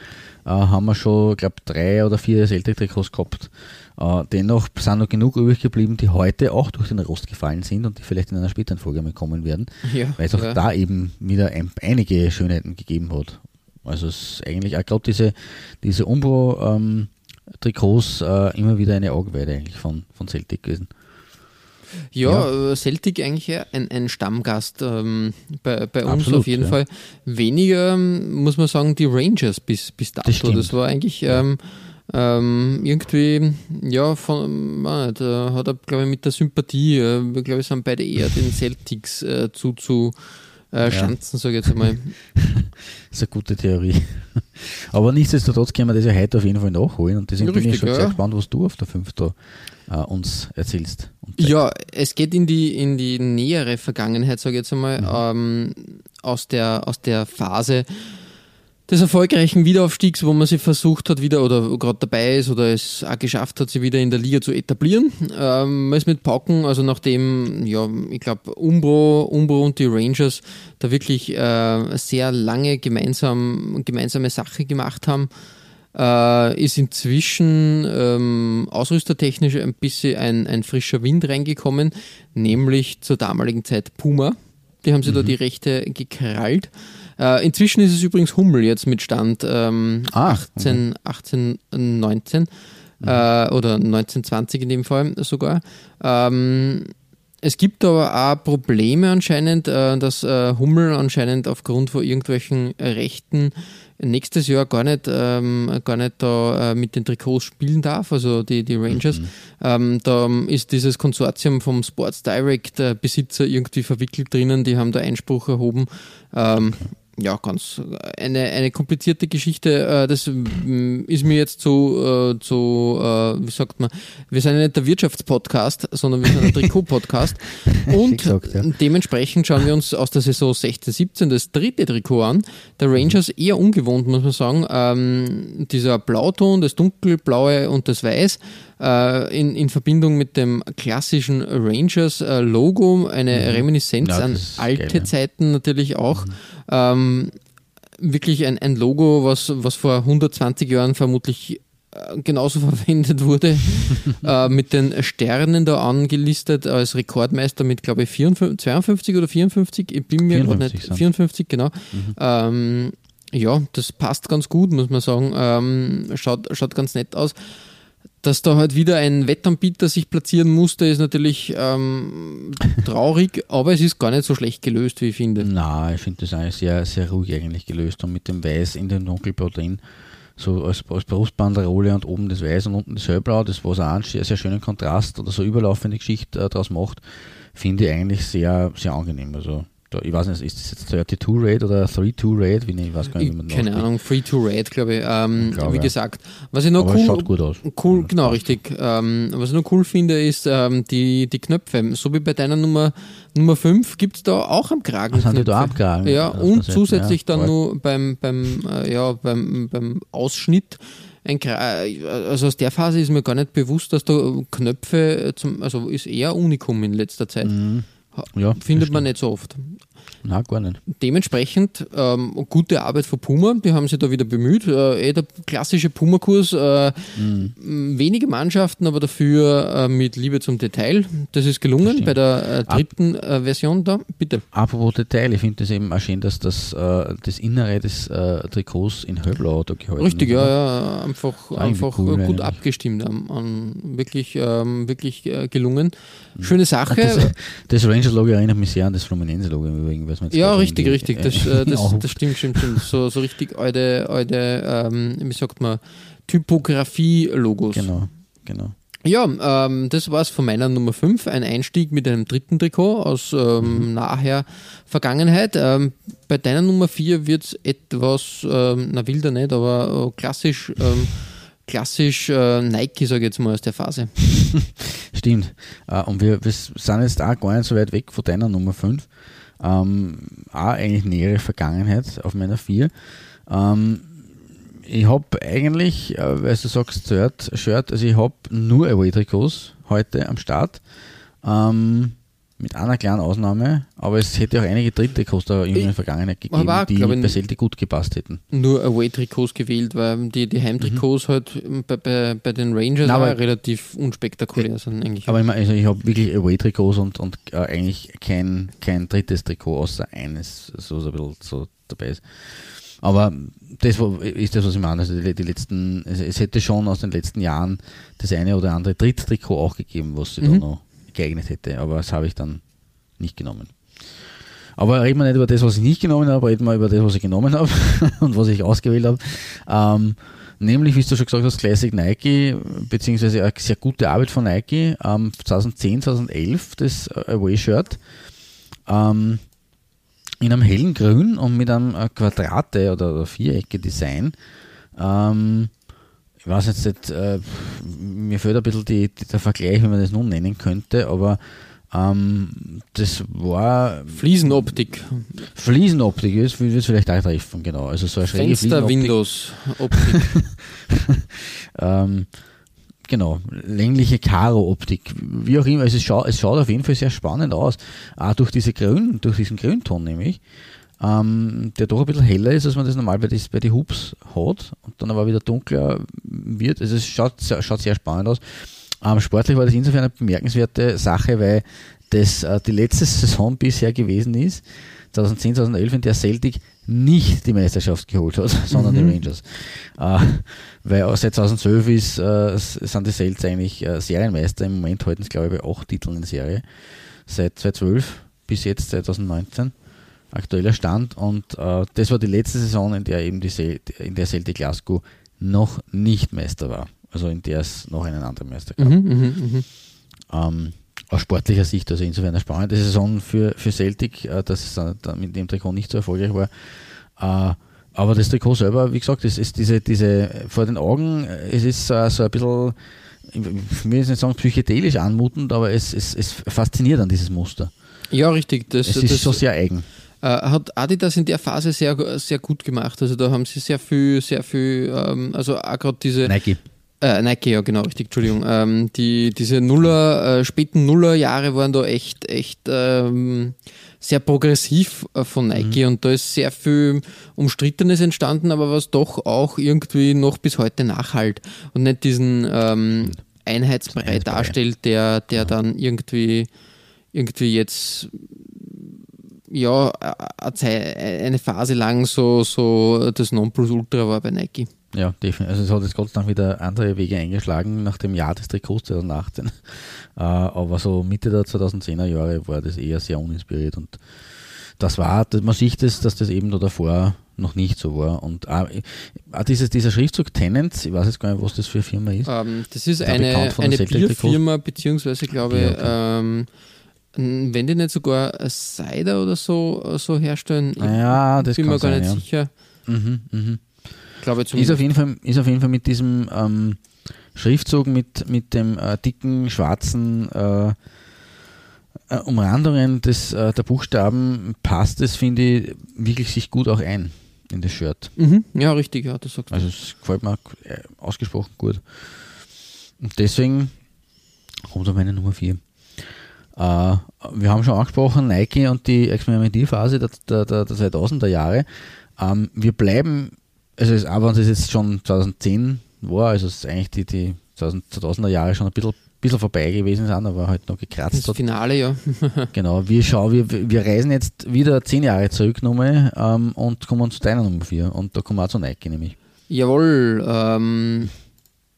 Speaker 4: äh, haben wir schon, glaube drei oder vier Celtic-Trikots gehabt. Äh, dennoch sind noch genug übrig geblieben, die heute auch durch den Rost gefallen sind und die vielleicht in einer späteren Folge mal kommen werden, ja, weil es auch ja. da eben wieder ein, einige Schönheiten gegeben hat. Also es ist eigentlich auch gerade diese, diese Umbro-Trikots ähm, äh, immer wieder eine Augenweide eigentlich von, von Celtic gewesen.
Speaker 3: Ja, ja, äh, Celtic eigentlich ein, ein Stammgast ähm, bei, bei uns Absolut, auf jeden ja. Fall. Weniger, ähm, muss man sagen, die Rangers bis, bis dato. Das, das war eigentlich ähm, ähm, irgendwie, ja, von, man, da hat er, glaube ich, mit der Sympathie, äh, glaube ich, sind beide eher den Celtics äh, zu, zu äh, Schanzen, ja. sage ich jetzt einmal.
Speaker 4: das [laughs] ist eine gute Theorie. Aber nichtsdestotrotz können wir das ja heute auf jeden Fall nachholen und deswegen Richtig, bin ich schon ja. sehr gespannt, was du auf der 5 da äh, uns erzählst.
Speaker 3: Ja, es geht in die, in die nähere Vergangenheit, sage ich jetzt einmal, mhm. ähm, aus, der, aus der Phase, des erfolgreichen Wiederaufstiegs, wo man sich versucht hat, wieder oder gerade dabei ist oder es auch geschafft hat, sie wieder in der Liga zu etablieren. Ähm, man ist mit Pauken, also nachdem, ja, ich glaube, Umbro, Umbro und die Rangers da wirklich äh, sehr lange gemeinsam, gemeinsame Sache gemacht haben, äh, ist inzwischen ähm, ausrüstertechnisch ein bisschen ein, ein frischer Wind reingekommen, nämlich zur damaligen Zeit Puma. Die haben sie mhm. da die Rechte gekrallt. Äh, inzwischen ist es übrigens Hummel jetzt mit Stand ähm, ah, 18, 18, 19 mhm. äh, oder 1920 in dem Fall sogar. Ähm, es gibt aber auch Probleme anscheinend, äh, dass äh, Hummel anscheinend aufgrund von irgendwelchen Rechten nächstes Jahr gar nicht, ähm, gar nicht da äh, mit den Trikots spielen darf, also die, die Rangers. Mhm. Ähm, da ist dieses Konsortium vom Sports Direct äh, Besitzer irgendwie verwickelt drinnen, die haben da Einspruch erhoben. Ähm, okay ja, ganz eine, eine komplizierte Geschichte. Äh, das ist mir jetzt so, äh, äh, wie sagt man, wir sind ja nicht der Wirtschaftspodcast, sondern wir sind ein [laughs] Trikot-Podcast. Und gesagt, ja. dementsprechend schauen wir uns aus der Saison 16, 17 das dritte Trikot an. Der Rangers eher ungewohnt, muss man sagen. Ähm, dieser Blauton, das dunkelblaue und das Weiß in, in Verbindung mit dem klassischen Rangers-Logo, eine mhm. Reminiszenz ja, an alte geil, ja. Zeiten natürlich auch. Mhm. Ähm, wirklich ein, ein Logo, was, was vor 120 Jahren vermutlich äh, genauso [laughs] verwendet wurde, äh, mit den Sternen da angelistet als Rekordmeister mit, glaube ich, 54, 52 oder 54, ich bin mir gerade nicht, 54, genau. Mhm. Ähm, ja, das passt ganz gut, muss man sagen. Ähm, schaut, schaut ganz nett aus dass da halt wieder ein Wettanbieter sich platzieren musste, ist natürlich ähm, traurig, aber es ist gar nicht so schlecht gelöst, wie ich finde.
Speaker 4: Na, ich finde das eigentlich sehr, sehr ruhig eigentlich gelöst und mit dem Weiß in dem Dunkelprotein so als, als Brustbanderole und oben das Weiß und unten das Hellblau, das was auch einen sehr, sehr schönen Kontrast oder so überlaufende Geschichte äh, daraus macht, finde ich eigentlich sehr, sehr angenehm. Also ich weiß nicht, ist das jetzt 32 Rate oder 32 Rate? Wie, ich weiß gar nicht, wie man
Speaker 3: Keine. Ahnung, Free to Rate, glaube ich. Ähm,
Speaker 4: Glaube,
Speaker 3: wie gesagt, was ich noch cool,
Speaker 4: schaut gut aus.
Speaker 3: cool genau, richtig. Ähm, was ich noch cool finde, ist ähm, die, die Knöpfe. So wie bei deiner Nummer, Nummer 5 gibt es da auch am Kragen.
Speaker 4: Ah, sind die da am Kragen?
Speaker 3: Ja, und zusätzlich
Speaker 4: ja,
Speaker 3: dann nur beim, beim, äh, ja, beim, beim Ausschnitt. Äh, also aus der Phase ist mir gar nicht bewusst, dass da Knöpfe zum, also ist eher Unikum in letzter Zeit.
Speaker 4: Mhm. Ja,
Speaker 3: Findet man nicht so oft.
Speaker 4: Nein, gar nicht.
Speaker 3: Dementsprechend ähm, gute Arbeit von Puma, die haben sich da wieder bemüht. Äh, eh der klassische Puma-Kurs, äh,
Speaker 4: Mhm.
Speaker 3: wenige Mannschaften, aber dafür äh, mit Liebe zum Detail. Das ist gelungen
Speaker 4: stimmt.
Speaker 3: bei der äh, dritten äh, Version da. Bitte.
Speaker 4: Apropos Detail, ich finde es eben auch schön, dass das, äh, das Innere des Trikots in Hellblau da gehalten
Speaker 3: Richtig, ja, ja, einfach, einfach
Speaker 4: cool
Speaker 3: gut abgestimmt, an, an wirklich, ähm, wirklich gelungen. Schöne Sache.
Speaker 4: Das, das Rangers-Logo erinnert mich sehr an das Fluminense-Logo im Übrigen. Was man
Speaker 3: Ja, richtig,
Speaker 4: irgendwie,
Speaker 3: richtig. Das, äh, das, [laughs] das stimmt, stimmt, stimmt. So, so richtig alte, alte ähm, wie sagt man, Typografie-Logos.
Speaker 4: Genau, genau.
Speaker 3: Ja, ähm, das war's von meiner Nummer 5. Ein Einstieg mit einem dritten Trikot aus ähm, naher Vergangenheit. Ähm, bei deiner Nummer 4 wird's etwas, ähm, na wilder nicht, aber äh, klassisch, ähm, klassisch äh, Nike, sage ich jetzt mal, aus der Phase. [laughs]
Speaker 4: Stimmt. Äh, und wir, wir sind jetzt auch gar nicht so weit weg von deiner Nummer 5. Ähm, auch eigentlich nähere Vergangenheit auf meiner 4. Ähm, ich habe eigentlich, äh, weil du sagst, Shirt, Shirt also ich habe nur Away-Trikots heute am Start. Ähm, mit einer kleinen Ausnahme, aber es hätte auch einige Dritttrikots da in der Vergangenheit gegeben,
Speaker 3: auch,
Speaker 4: die bei Celtic gut gepasst hätten.
Speaker 3: Nur Away-Trikots gewählt, weil die, die Heimtrikots halt ähm, bei, bei, bei den Rangers auch
Speaker 4: aber-
Speaker 3: relativ unspektakulär sind eigentlich.
Speaker 4: Aber ich, mein, also ich habe wirklich Away-Trikots und, und äh, eigentlich kein, kein drittes Trikot außer eines, so, so ein bisschen so dabei ist. Aber das ist das, was ich meine. Also die, die letzten, es, es hätte schon aus den letzten Jahren das eine oder andere Dritttrikot auch gegeben, was da
Speaker 3: Mhm.
Speaker 4: noch geeignet hätte. Aber das habe ich dann nicht genommen. Aber reden wir nicht über das, was ich nicht genommen habe, reden wir über das, was ich genommen habe [laughs] und was ich ausgewählt habe. Ähm, nämlich, wie du schon gesagt hast, Classic Nike, beziehungsweise eine sehr gute Arbeit von Nike, ähm, 2010, 2011, das Away-Shirt. Ähm, in einem hellen Grün und mit einem äh, Quadrate oder, Vierecke-Design. Ähm, weiß jetzt nicht, äh, mir fehlt ein bisschen die, die, der Vergleich, wie man das nun nennen könnte, aber ähm, das war
Speaker 3: Fliesenoptik,
Speaker 4: Fliesenoptik, ist, würde es vielleicht auch treffen, genau. Also so eine schräge
Speaker 3: Fenster,
Speaker 4: Fliesenoptik.
Speaker 3: Windows, Optik. [laughs]
Speaker 4: Ähm, genau, längliche Karo-Optik. Wie auch immer, also es, schaut, es schaut auf jeden Fall sehr spannend aus. Auch durch diese Grün, durch diesen Grünton nämlich, ähm, der doch ein bisschen heller ist, als man das normal bei, die, bei die Hoops hat und dann aber wieder dunkler wird. Also es schaut, sehr- schaut sehr spannend aus. Ähm, sportlich war das insofern eine bemerkenswerte Sache, weil das äh, die letzte Saison bisher gewesen ist, 2010, 2011, in der Celtic nicht die Meisterschaft geholt hat, [laughs] sondern die Rangers. Äh, weil seit 2012 ist, äh, sind die Celts eigentlich äh, Serienmeister. Im Moment halten sie, glaube ich, bei acht Titeln in Serie. Seit 2012 bis jetzt 2019. Aktueller Stand. Und äh, das war die letzte Saison, in der eben die Cel in der Celtic Glasgow noch nicht Meister war. Also in der es noch einen anderen Meister gab.
Speaker 3: mhm, mhm, mhm.
Speaker 4: Ähm, aus sportlicher Sicht, also insofern eine spannende Saison für, für Celtic, äh, dass es dann mit dem Trikot nicht so erfolgreich war. Äh, aber das Trikot selber, wie gesagt, es ist diese, diese vor den Augen, äh, es ist äh, so ein bisschen, ich will jetzt nicht sagen psychedelisch anmutend, aber es, es, es fasziniert an dieses Muster.
Speaker 3: Ja, richtig. Das,
Speaker 4: Es ist
Speaker 3: das
Speaker 4: so sehr eigen.
Speaker 3: Äh, hat Adidas in der Phase sehr, sehr gut gemacht. Also da haben sie sehr viel, sehr viel, ähm, also auch gerade diese
Speaker 4: Nike.
Speaker 3: Äh, Nike, ja genau, richtig, Entschuldigung. Ähm, die, diese Nuller, äh, späten Nullerjahre waren da echt, echt ähm, sehr progressiv äh, von Nike und da ist sehr viel Umstrittenes entstanden, aber was doch auch irgendwie noch bis heute nachhalt und nicht diesen ähm, Einheitsbrei
Speaker 4: Einheitsbrei.
Speaker 3: darstellt, der, der dann irgendwie, irgendwie jetzt ja, eine Zei- eine Phase lang so, so das Nonplusultra war bei Nike.
Speaker 4: Ja, definitiv. Also es hat jetzt Gott sei Dank wieder andere Wege eingeschlagen nach dem Jahr des Trikots 2018. [laughs] Äh, aber so Mitte der 2010er Jahre war das eher sehr uninspiriert und das war, das- man sieht es, dass das eben da davor noch nicht so war. Und auch, auch dieses, dieser Schriftzug Tenants, ich weiß jetzt gar nicht, was das für eine Firma ist.
Speaker 3: Ähm, das ist
Speaker 4: Ja,
Speaker 3: eine, eine. Bierfirma, beziehungsweise glaube ich,
Speaker 4: okay.
Speaker 3: ähm, wenn die nicht sogar Cider oder so, so herstellen, ich
Speaker 4: Ja, das
Speaker 3: bin mir gar
Speaker 4: sein,
Speaker 3: nicht
Speaker 4: ja.
Speaker 3: sicher.
Speaker 4: Mhm, mhm.
Speaker 3: Glaube
Speaker 4: Ist auf jeden Fall, ist auf jeden Fall mit diesem ähm, Schriftzug mit, mit dem äh, dicken schwarzen äh, äh, Umrandungen des, äh, der Buchstaben passt es, finde ich, wirklich sich gut auch ein in das Shirt.
Speaker 3: Mhm. Ja, richtig, ja, das sagst du.
Speaker 4: Also es gefällt mir äh, ausgesprochen gut. Und deswegen kommt da meine Nummer 4. Äh, wir haben schon angesprochen, Nike und die Experimentierphase der, der, der, der 2000er Jahre. Ähm, wir bleiben, also es, auch wenn es jetzt schon 2010 war, also es ist eigentlich die, die 2000er Jahre schon ein bisschen, bisschen vorbei gewesen sind, aber halt noch gekratzt
Speaker 3: Das. Finale, ja. [laughs]
Speaker 4: Genau, wir schauen, wir, wir reisen jetzt wieder zehn Jahre zurück nochmal ähm, und kommen zu deiner Nummer 4 und da kommen wir auch zu Nike nämlich.
Speaker 3: Jawohl. Ähm,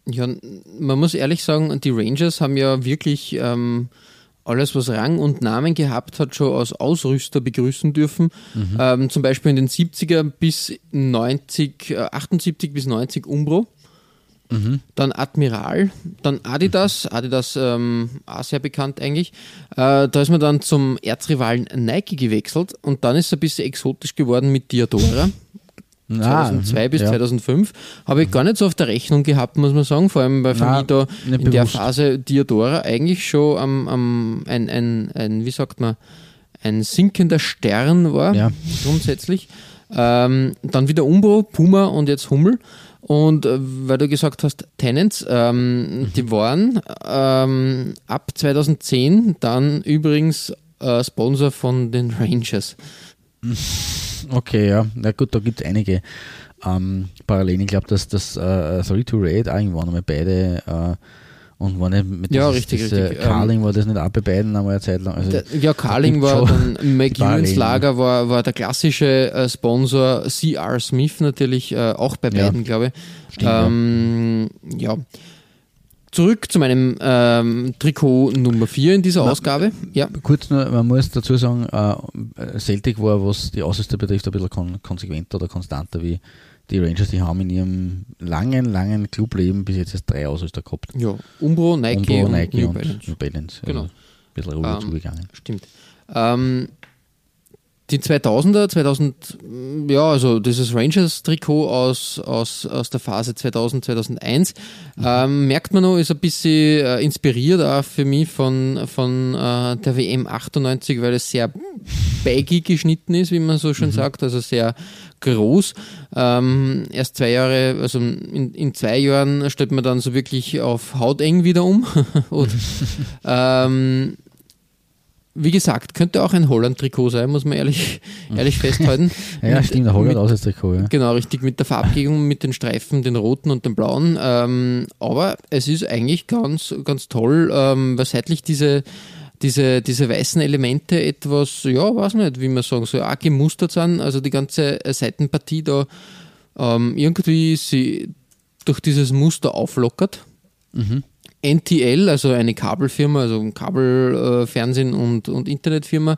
Speaker 3: ja, man muss ehrlich sagen, die Rangers haben ja wirklich ähm, alles, was Rang und Namen gehabt hat, schon als Ausrüster begrüßen dürfen. Ähm, zum Beispiel in den 70er bis 90, äh, 78 bis 90 Umbro. Dann Admiral, dann Adidas, Adidas ähm, auch sehr bekannt eigentlich. Äh, da ist man dann zum Erzrivalen Nike gewechselt und dann ist es ein bisschen exotisch geworden mit Diadora. 2002
Speaker 4: Ah,
Speaker 3: bis
Speaker 4: ja.
Speaker 3: 2005 habe ich gar nicht so auf der Rechnung gehabt, muss man sagen, vor allem weil für mich da in der
Speaker 4: bewusst.
Speaker 3: Phase Diodora eigentlich schon am, am, ein, ein, ein, wie sagt man, ein sinkender Stern war,
Speaker 4: Ja.
Speaker 3: grundsätzlich. Ähm, dann wieder Umbro, Puma und jetzt Hummel. Und äh, weil du gesagt hast, Tenants, ähm,
Speaker 4: Mhm.
Speaker 3: die waren ähm, ab 2010 dann übrigens äh, Sponsor von den Rangers. [laughs]
Speaker 4: Okay, ja. Na gut, da gibt es einige ähm, Parallelen. Ich glaube, dass das äh, 3 to Raid auch irgendwann einmal beide äh, und war nicht mit
Speaker 3: Ja,
Speaker 4: dieses-
Speaker 3: richtig, richtig.
Speaker 4: Äh, Carling war das nicht auch bei beiden einmal eine Zeit lang. Also,
Speaker 3: Der, ja, Carling war dann, [laughs] McEwens
Speaker 4: Parallelen.
Speaker 3: Lager war, war der klassische äh, Sponsor, CR Smith natürlich, äh, auch bei
Speaker 4: Ja.
Speaker 3: beiden, glaube ich.
Speaker 4: Stimmt, ja.
Speaker 3: ähm, ja. Zurück zu meinem ähm, Trikot Nummer 4 in dieser Ausgabe. Ja.
Speaker 4: Kurz nur, man muss dazu sagen, äh, Celtic war, was die Ausrüster betrifft, ein bisschen kon konsequenter oder konstanter wie die Rangers. Die haben in ihrem langen, langen Clubleben bis jetzt erst drei Ausrüster gehabt.
Speaker 3: ja. Umbro, Nike
Speaker 4: Umbro,
Speaker 3: und
Speaker 4: Nike
Speaker 3: New
Speaker 4: und
Speaker 3: Balance.
Speaker 4: New Balance.
Speaker 3: Genau.
Speaker 4: Also ein bisschen ruhiger
Speaker 3: Ähm,
Speaker 4: zugegangen.
Speaker 3: Stimmt. Ähm, die 2000er, 2000, mm, ja, also dieses Rangers-Trikot aus, aus, aus der Phase 2000, 2001, ähm, merkt man noch, ist ein bisschen äh, inspiriert auch für mich von, von äh, der WM 98, weil es sehr baggy geschnitten ist, wie man so schön sagt, also sehr groß. Ähm, erst zwei Jahre, also in, in zwei Jahren stellt man dann so wirklich auf hauteng wieder um. [laughs] Und, [laughs] ähm, wie gesagt, könnte auch ein Holland-Trikot sein, muss man ehrlich, [laughs] ehrlich festhalten.
Speaker 4: Ja,
Speaker 3: Mit-
Speaker 4: stimmt, der Holland
Speaker 3: mit-
Speaker 4: aus als Trikot, ja.
Speaker 3: Genau, richtig, mit der Farbgebung, mit den Streifen, den roten und den blauen. Ähm, aber es ist eigentlich ganz, ganz toll, ähm, weil seitlich diese, diese, diese weißen Elemente etwas, ja, weiß nicht, wie man sagen soll, auch gemustert sind. Also die ganze Seitenpartie da ähm, irgendwie sie durch dieses Muster auflockert. NTL, also eine Kabelfirma, also Kabelfernsehen und, und Internetfirma,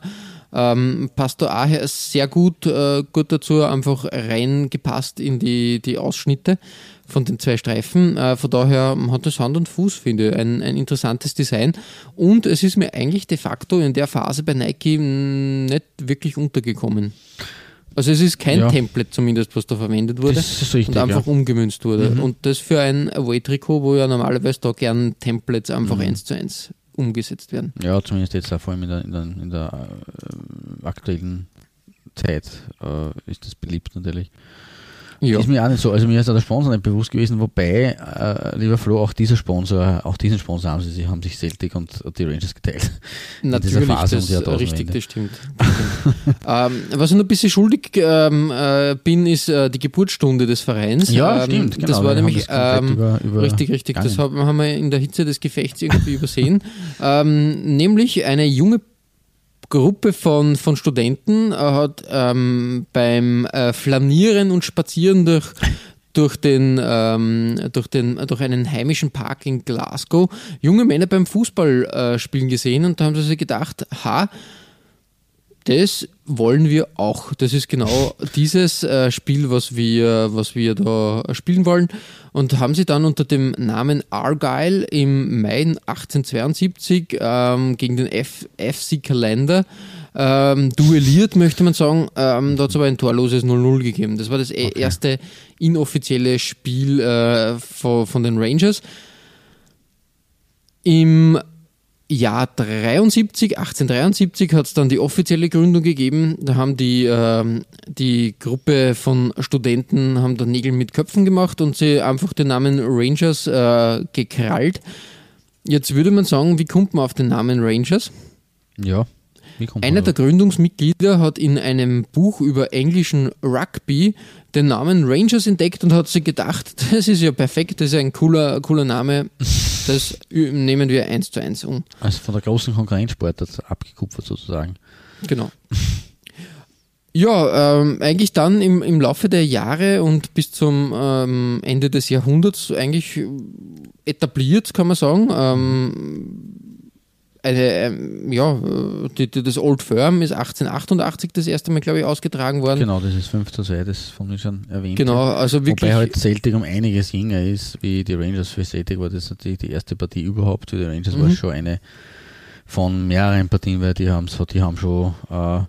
Speaker 3: ähm, passt da auch sehr gut, äh, gut dazu, einfach reingepasst in die, die Ausschnitte von den zwei Streifen. Äh, von daher hat das Hand und Fuß, finde ich, ein, ein interessantes Design. Und es ist mir eigentlich de facto in der Phase bei Nike nicht wirklich untergekommen. Also es ist kein
Speaker 4: Ja.
Speaker 3: Template zumindest, was da verwendet wurde
Speaker 4: richtig,
Speaker 3: und einfach
Speaker 4: ja.
Speaker 3: umgemünzt wurde.
Speaker 4: Mhm.
Speaker 3: Und das für ein Away-Trikot, wo ja normalerweise da gern Templates
Speaker 4: Mhm.
Speaker 3: einfach eins zu eins umgesetzt werden.
Speaker 4: Ja, zumindest jetzt auch vor allem in der, in der, in der äh, aktuellen Zeit äh, ist das beliebt natürlich.
Speaker 3: Ja.
Speaker 4: Ist mir auch nicht so, also mir ist auch der Sponsor nicht bewusst gewesen, wobei, äh, lieber Flo, auch dieser Sponsor, auch diesen Sponsor haben sie sich, haben sich Celtic und, die Rangers geteilt. in dieser
Speaker 3: Natürlich,
Speaker 4: Phase
Speaker 3: das,
Speaker 4: Jahrtausendwende.
Speaker 3: richtig, das stimmt. Das stimmt. [laughs] ähm, was ich noch ein bisschen schuldig ähm, äh, bin, ist äh, die Geburtsstunde des Vereins.
Speaker 4: Ja,
Speaker 3: ähm,
Speaker 4: stimmt, genau.
Speaker 3: Das war nämlich
Speaker 4: das
Speaker 3: ähm,
Speaker 4: über, über
Speaker 3: Richtig, richtig. Das
Speaker 4: gegangen.
Speaker 3: haben, haben wir in der Hitze des Gefechts irgendwie übersehen. [laughs] Ähm, nämlich eine junge Gruppe von, von Studenten äh, hat ähm, beim äh, Flanieren und Spazieren durch, durch, den, ähm, durch, den, durch einen heimischen Park in Glasgow junge Männer beim Fußballspielen äh, gesehen und da haben sie sich gedacht, ha, das wollen wir auch. Das ist genau dieses äh, Spiel, was wir, was wir da spielen wollen. Und haben sie dann unter dem Namen Argyle im Mai 1872 ähm, gegen den F FC Kalender ähm, duelliert, möchte man sagen. Ähm, da hat es aber ein torloses 0-0 gegeben. Das war das e-
Speaker 4: Okay.
Speaker 3: erste inoffizielle Spiel äh, von, von den Rangers. Im Jahr 73, 1873 hat es dann die offizielle Gründung gegeben. Da haben die, ähm, die Gruppe von Studenten haben da Nägel mit Köpfen gemacht und sie einfach den Namen Rangers äh, gekrallt. Jetzt würde man sagen, wie kommt man auf den Namen Rangers?
Speaker 4: Ja. Wie kommt
Speaker 3: Einer der Gründungsmitglieder hat in einem Buch über englischen Rugby den Namen Rangers entdeckt und hat sich gedacht, [laughs] das ist ja perfekt, das ist ein cooler, cooler Name, das nehmen wir eins zu eins um.
Speaker 4: Also von der großen Konkurrenzsportart abgekupfert sozusagen.
Speaker 3: Genau. Ja, ähm, eigentlich dann im, im Laufe der Jahre und bis zum ähm, Ende des Jahrhunderts eigentlich etabliert, kann man sagen. Ähm, eine, ähm, ja, die, die, das Old Firm ist 1888 das erste Mal, glaube ich, ausgetragen worden.
Speaker 4: Genau, das ist 5 zu 2, das von mir schon erwähnt.
Speaker 3: Genau, also wirklich.
Speaker 4: Wobei halt Celtic um einiges jünger ist, wie die Rangers für Celtic war das natürlich die erste Partie überhaupt. Für die Rangers war
Speaker 3: Mhm.
Speaker 4: es schon eine von mehreren Partien, weil die, haben's, die haben schon äh,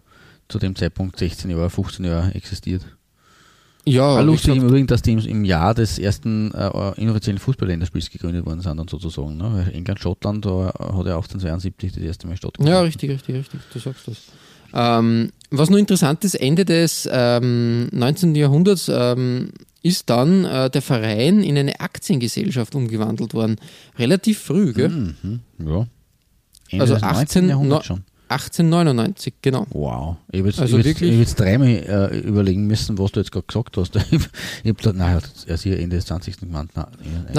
Speaker 4: zu dem Zeitpunkt 16 Jahre, 15 Jahre existiert.
Speaker 3: Ja, wie
Speaker 4: lustig im Übrigen, dass die im, Jahr des ersten äh, inoffiziellen Fußballländerspiels gegründet worden sind, dann sozusagen. Ne? England, Schottland da hat ja 1872 das erste Mal stattgefunden.
Speaker 3: Ja, richtig, richtig, richtig, du sagst das. Ähm, was noch interessant ist, Ende des ähm, 19. Jahrhunderts ähm, ist dann äh, der Verein in eine Aktiengesellschaft umgewandelt worden. Relativ früh, gell?
Speaker 4: Mhm, ja. Ende
Speaker 3: Also
Speaker 4: des 19.
Speaker 3: 18
Speaker 4: Jahrhunderts
Speaker 3: no-
Speaker 4: schon.
Speaker 3: 1899, genau.
Speaker 4: Wow. Ich habe jetzt,
Speaker 3: Also
Speaker 4: ich jetzt, ich dreimal äh, überlegen müssen, was du jetzt gerade gesagt hast. [laughs] ich habe da, nein, er ist hier Ende des 20. gemeint.
Speaker 3: Na,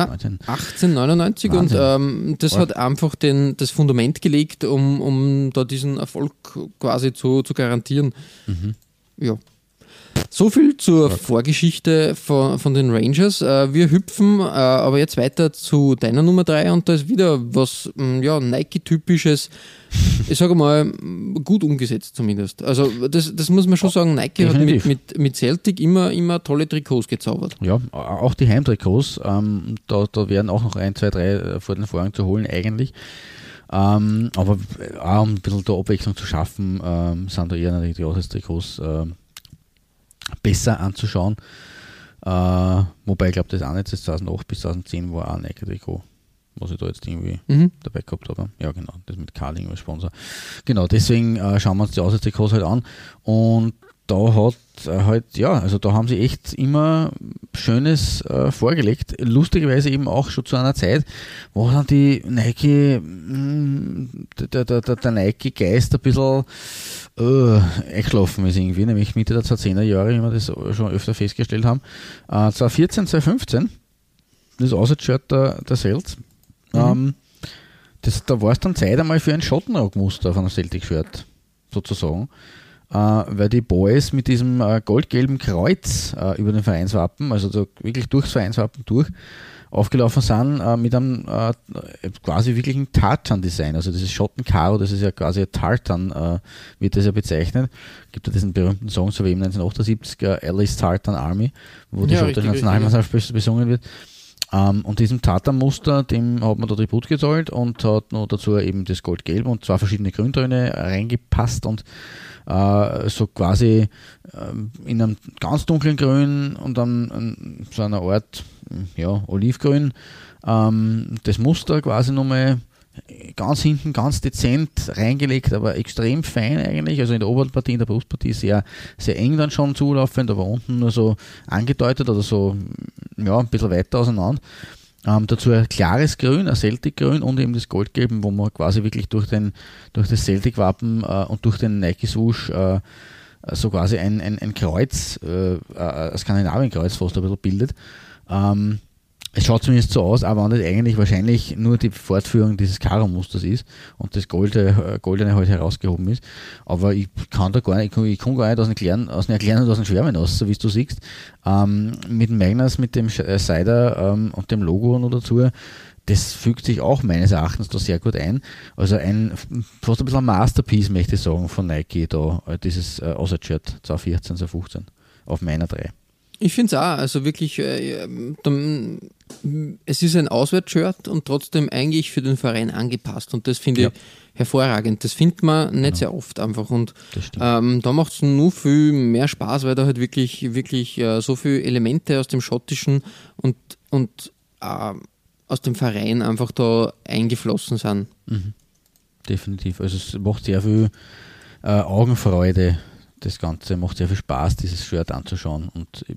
Speaker 4: 19.
Speaker 3: 1899 und
Speaker 4: Wahnsinn.
Speaker 3: ähm, das
Speaker 4: Voll.
Speaker 3: hat einfach den, das Fundament gelegt, um, um da diesen Erfolg quasi zu, zu garantieren.
Speaker 4: Mhm.
Speaker 3: Ja. So viel zur Vorgeschichte von, von den Rangers. Äh, wir hüpfen äh, aber jetzt weiter zu deiner Nummer 3 und da ist wieder was mm, ja, Nike-typisches, ich sage mal, gut umgesetzt zumindest. Also das, das muss man schon sagen, Nike hat mit,
Speaker 4: Definitiv.
Speaker 3: mit, mit Celtic immer, immer tolle Trikots gezaubert.
Speaker 4: Ja, auch die Heimtrikots, ähm, da, da werden auch noch ein, zwei, drei äh, vor den Vorhang zu holen eigentlich. Ähm, aber äh, auch um ein bisschen der Abwechslung zu schaffen, ähm, sind da eher natürlich die Auswärtstrikots ähm, besser anzuschauen. Äh, wobei ich glaube, das auch nicht, das 2008 bis 2010 war auch ein Nike-Trikot, was ich da jetzt irgendwie
Speaker 3: Mhm.
Speaker 4: dabei gehabt habe. Ja, genau, das mit Carling als Sponsor. Genau, deswegen äh, schauen wir uns die Auswärtstrikots halt an. Und da hat äh, halt, ja, also da haben sie echt immer Schönes äh, vorgelegt. Lustigerweise eben auch schon zu einer Zeit, wo dann die Nike, mh, der, der, der, der Nike-Geist ein bisschen äh, eingeschlafen ist irgendwie, nämlich Mitte der 2010er Jahre, wie wir das schon öfter festgestellt haben. Äh, 2014, 2015, das Auswärtsshirt der, der Sales.
Speaker 3: Mhm.
Speaker 4: Ähm, das, da war es dann Zeit einmal für ein Schottenrockmuster auf einem Celtic-Shirt, sozusagen. Äh, weil die Boys mit diesem äh, goldgelben Kreuz äh, über den Vereinswappen, also so wirklich durchs Vereinswappen durch, aufgelaufen sind äh, mit einem äh, quasi wirklichen Tartan-Design. Also dieses Schottenkaro, das ist ja quasi ein Tartan, äh, wird das ja bezeichnet. Gibt ja diesen berühmten Song, so wie im 1978 äh, Alice Tartan Army, wo die
Speaker 3: Ja,
Speaker 4: schottische Nationalmannschaft bes- besungen wird. Ähm, und diesem Tartan-Muster, dem hat man da Tribut gezahlt und hat noch dazu eben das Goldgelb und zwei verschiedene Grüntöne reingepasst und äh, so quasi ähm, in einem ganz dunklen Grün und dann an so einer Art ja, Olivgrün. Ähm, das Muster quasi nochmal ganz hinten ganz dezent reingelegt, aber extrem fein eigentlich. Also in der oberen Partie, in der Brustpartie sehr, sehr eng dann schon zulaufend, aber unten nur so angedeutet oder so ja, ein bisschen weiter auseinander. Ähm, dazu ein klares Grün, ein Celtic-Grün und eben das Goldgelben, wo man quasi wirklich durch, den, durch das Celtic-Wappen äh, und durch den Nike-Swoosh äh, so quasi ein, ein, ein Kreuz, äh, ein Skandinavien-Kreuz fast ein bisschen bildet. Ähm, es schaut zumindest so aus, aber wenn das eigentlich wahrscheinlich nur die Fortführung dieses Karo-Musters ist und das Golde, äh, Goldene halt herausgehoben ist. Aber ich kann da gar nicht, ich kann, ich kann gar nicht aus dem Erklären, aus dem Erklären und aus dem Schwärmen aus, so wie du siehst. Ähm, mit dem Magnus, mit dem Sch- äh, Cider ähm, und dem Logo noch dazu, das fügt sich auch meines Erachtens da sehr gut ein. Also ein fast ein bisschen ein Masterpiece, möchte ich sagen, von Nike da, äh, dieses äh, Außer-Shirt 2014, 2015 auf meiner 3.
Speaker 3: Ich finde es auch, also wirklich, äh, dann, es ist ein Auswärtsshirt und trotzdem eigentlich für den Verein angepasst und das finde
Speaker 4: Ja.
Speaker 3: ich hervorragend. Das findet man nicht
Speaker 4: Genau.
Speaker 3: sehr oft einfach und ähm, da macht es nur viel mehr Spaß, weil da halt wirklich, wirklich äh, so viele Elemente aus dem Schottischen und, und äh, aus dem Verein einfach da eingeflossen sind.
Speaker 4: Definitiv. Also es macht sehr viel äh, Augenfreude, das Ganze. Macht sehr viel Spaß, dieses Shirt anzuschauen. Und ich,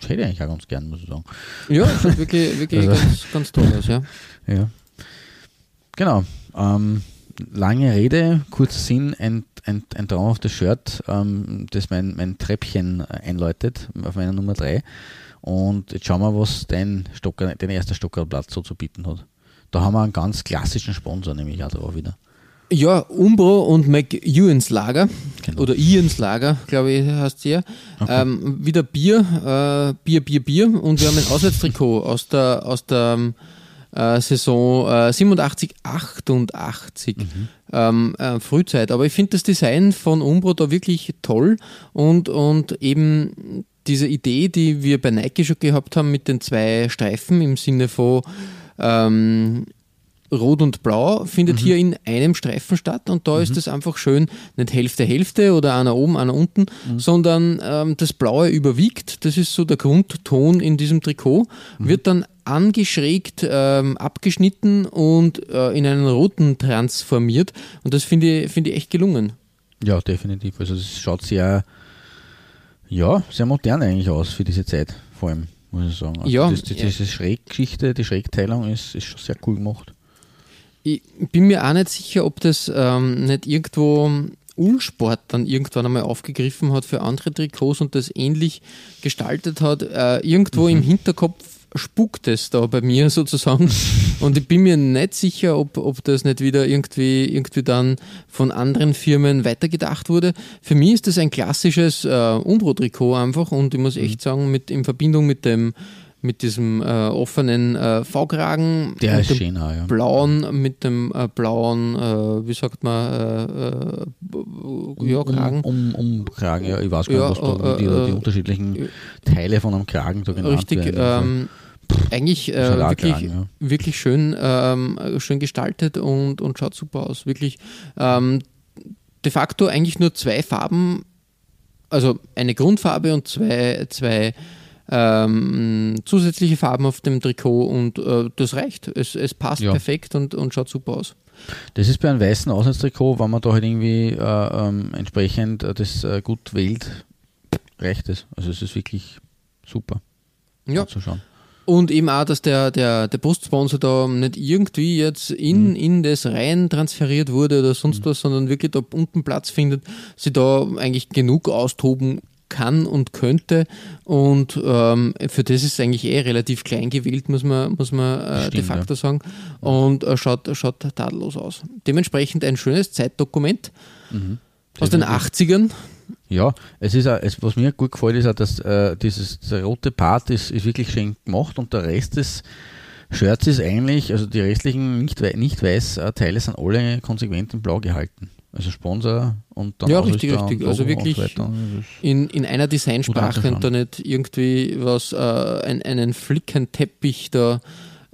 Speaker 4: ich hätte eigentlich auch ganz gern, muss ich sagen.
Speaker 3: Ja, schaut wirklich, wirklich
Speaker 4: Also-
Speaker 3: ganz, ganz toll aus, ja. [laughs]
Speaker 4: Ja. Genau. Ähm, lange Rede, kurzer Sinn, ein, ein, ein traumhaftes Shirt, ähm, das mein, mein Treppchen einläutet auf meiner Nummer 3. Und jetzt schauen wir, was dein, Stocker, dein erster Stockerplatz so zu bieten hat. Da haben wir einen ganz klassischen Sponsor, nämlich auch drauf wieder.
Speaker 3: Ja, Umbro und McEwans Lager
Speaker 4: Genau.
Speaker 3: oder Ians Lager, glaube ich, heißt sie ja. Ähm, wieder Bier, äh, Bier, Bier, Bier und wir haben ein Auswärtstrikot aus der, aus der ähm, äh, Saison äh, 87, 88 ähm, äh, Frühzeit. Aber ich finde das Design von Umbro da wirklich toll und, und eben diese Idee, die wir bei Nike schon gehabt haben mit den zwei Streifen im Sinne von ähm, Rot und Blau findet hier in einem Streifen statt und da ist es einfach schön, nicht Hälfte, Hälfte oder einer oben, einer unten, sondern ähm, das Blaue überwiegt. Das ist so der Grundton in diesem Trikot, wird dann angeschrägt, ähm, abgeschnitten und äh, in einen roten transformiert und das finde ich, finde ich echt gelungen.
Speaker 4: Ja, definitiv. Also es schaut sehr, ja, sehr modern eigentlich aus für diese Zeit, vor allem, muss ich sagen. Also
Speaker 3: Ja,
Speaker 4: das,
Speaker 3: ja.
Speaker 4: diese Schräggeschichte, die Schrägteilung ist, ist schon sehr cool gemacht.
Speaker 3: Ich bin mir auch nicht sicher, ob das ähm, nicht irgendwo Ulsport dann irgendwann einmal aufgegriffen hat für andere Trikots und das ähnlich gestaltet hat. Äh, irgendwo im Hinterkopf spukt es da bei mir [laughs] sozusagen. Und ich bin mir nicht sicher, ob, ob das nicht wieder irgendwie, irgendwie dann von anderen Firmen weitergedacht wurde. Für mich ist das ein klassisches äh, Umbro-Trikot einfach und ich muss echt sagen, mit, in Verbindung mit dem mit diesem äh, offenen äh, V-Kragen
Speaker 4: Der ist schön auch, ja.
Speaker 3: blauen mit dem äh, blauen, äh, wie sagt man, äh, äh, ja, Kragen.
Speaker 4: Um, um, um Kragen, ja, ich weiß gar
Speaker 3: Ja,
Speaker 4: nicht, was da,
Speaker 3: äh,
Speaker 4: die, die unterschiedlichen Teile von einem Kragen da genannt
Speaker 3: Richtig,
Speaker 4: werden.
Speaker 3: ähm, eigentlich äh,
Speaker 4: Salatkragen,
Speaker 3: wirklich,
Speaker 4: ja.
Speaker 3: wirklich schön, ähm, schön gestaltet und, und schaut super aus. Wirklich ähm, de facto eigentlich nur zwei Farben, also eine Grundfarbe und zwei, zwei ähm, zusätzliche Farben auf dem Trikot und äh, das reicht. Es, es passt
Speaker 4: Ja.
Speaker 3: perfekt und, und schaut super aus.
Speaker 4: Das ist bei einem weißen Auslandstrikot, wenn man da halt irgendwie äh, ähm, entsprechend äh, das äh, gut wählt, reicht es. Also es ist wirklich super
Speaker 3: Ja.
Speaker 4: anzuschauen.
Speaker 3: Und eben auch, dass der, der, der Postsponsor da nicht irgendwie jetzt in,
Speaker 4: Mhm.
Speaker 3: in das rein transferiert wurde oder sonst was, sondern wirklich da unten Platz findet, sie da eigentlich genug austoben kann und könnte. Und ähm, für das ist es eigentlich eh relativ klein gewählt, muss man, muss man äh, de
Speaker 4: Stimmt,
Speaker 3: facto sagen. Und äh, schaut, schaut tadellos aus. Dementsprechend ein schönes Zeitdokument
Speaker 4: Mhm.
Speaker 3: aus den 80ern.
Speaker 4: Ja, es ist auch, es, was mir gut gefällt, ist auch, dass äh, dieses der rote Part ist, ist wirklich schön gemacht und der Rest des Shirts ist eigentlich, also die restlichen nicht, nicht weiß äh, Teile sind alle konsequent in blau gehalten. Also Sponsor und dann
Speaker 3: Ja, richtig, richtig. Also
Speaker 4: Logo
Speaker 3: wirklich
Speaker 4: und so weiter. Das ist-
Speaker 3: in, in einer Designsprache und da nicht irgendwie was, äh, ein, einen Flickenteppich da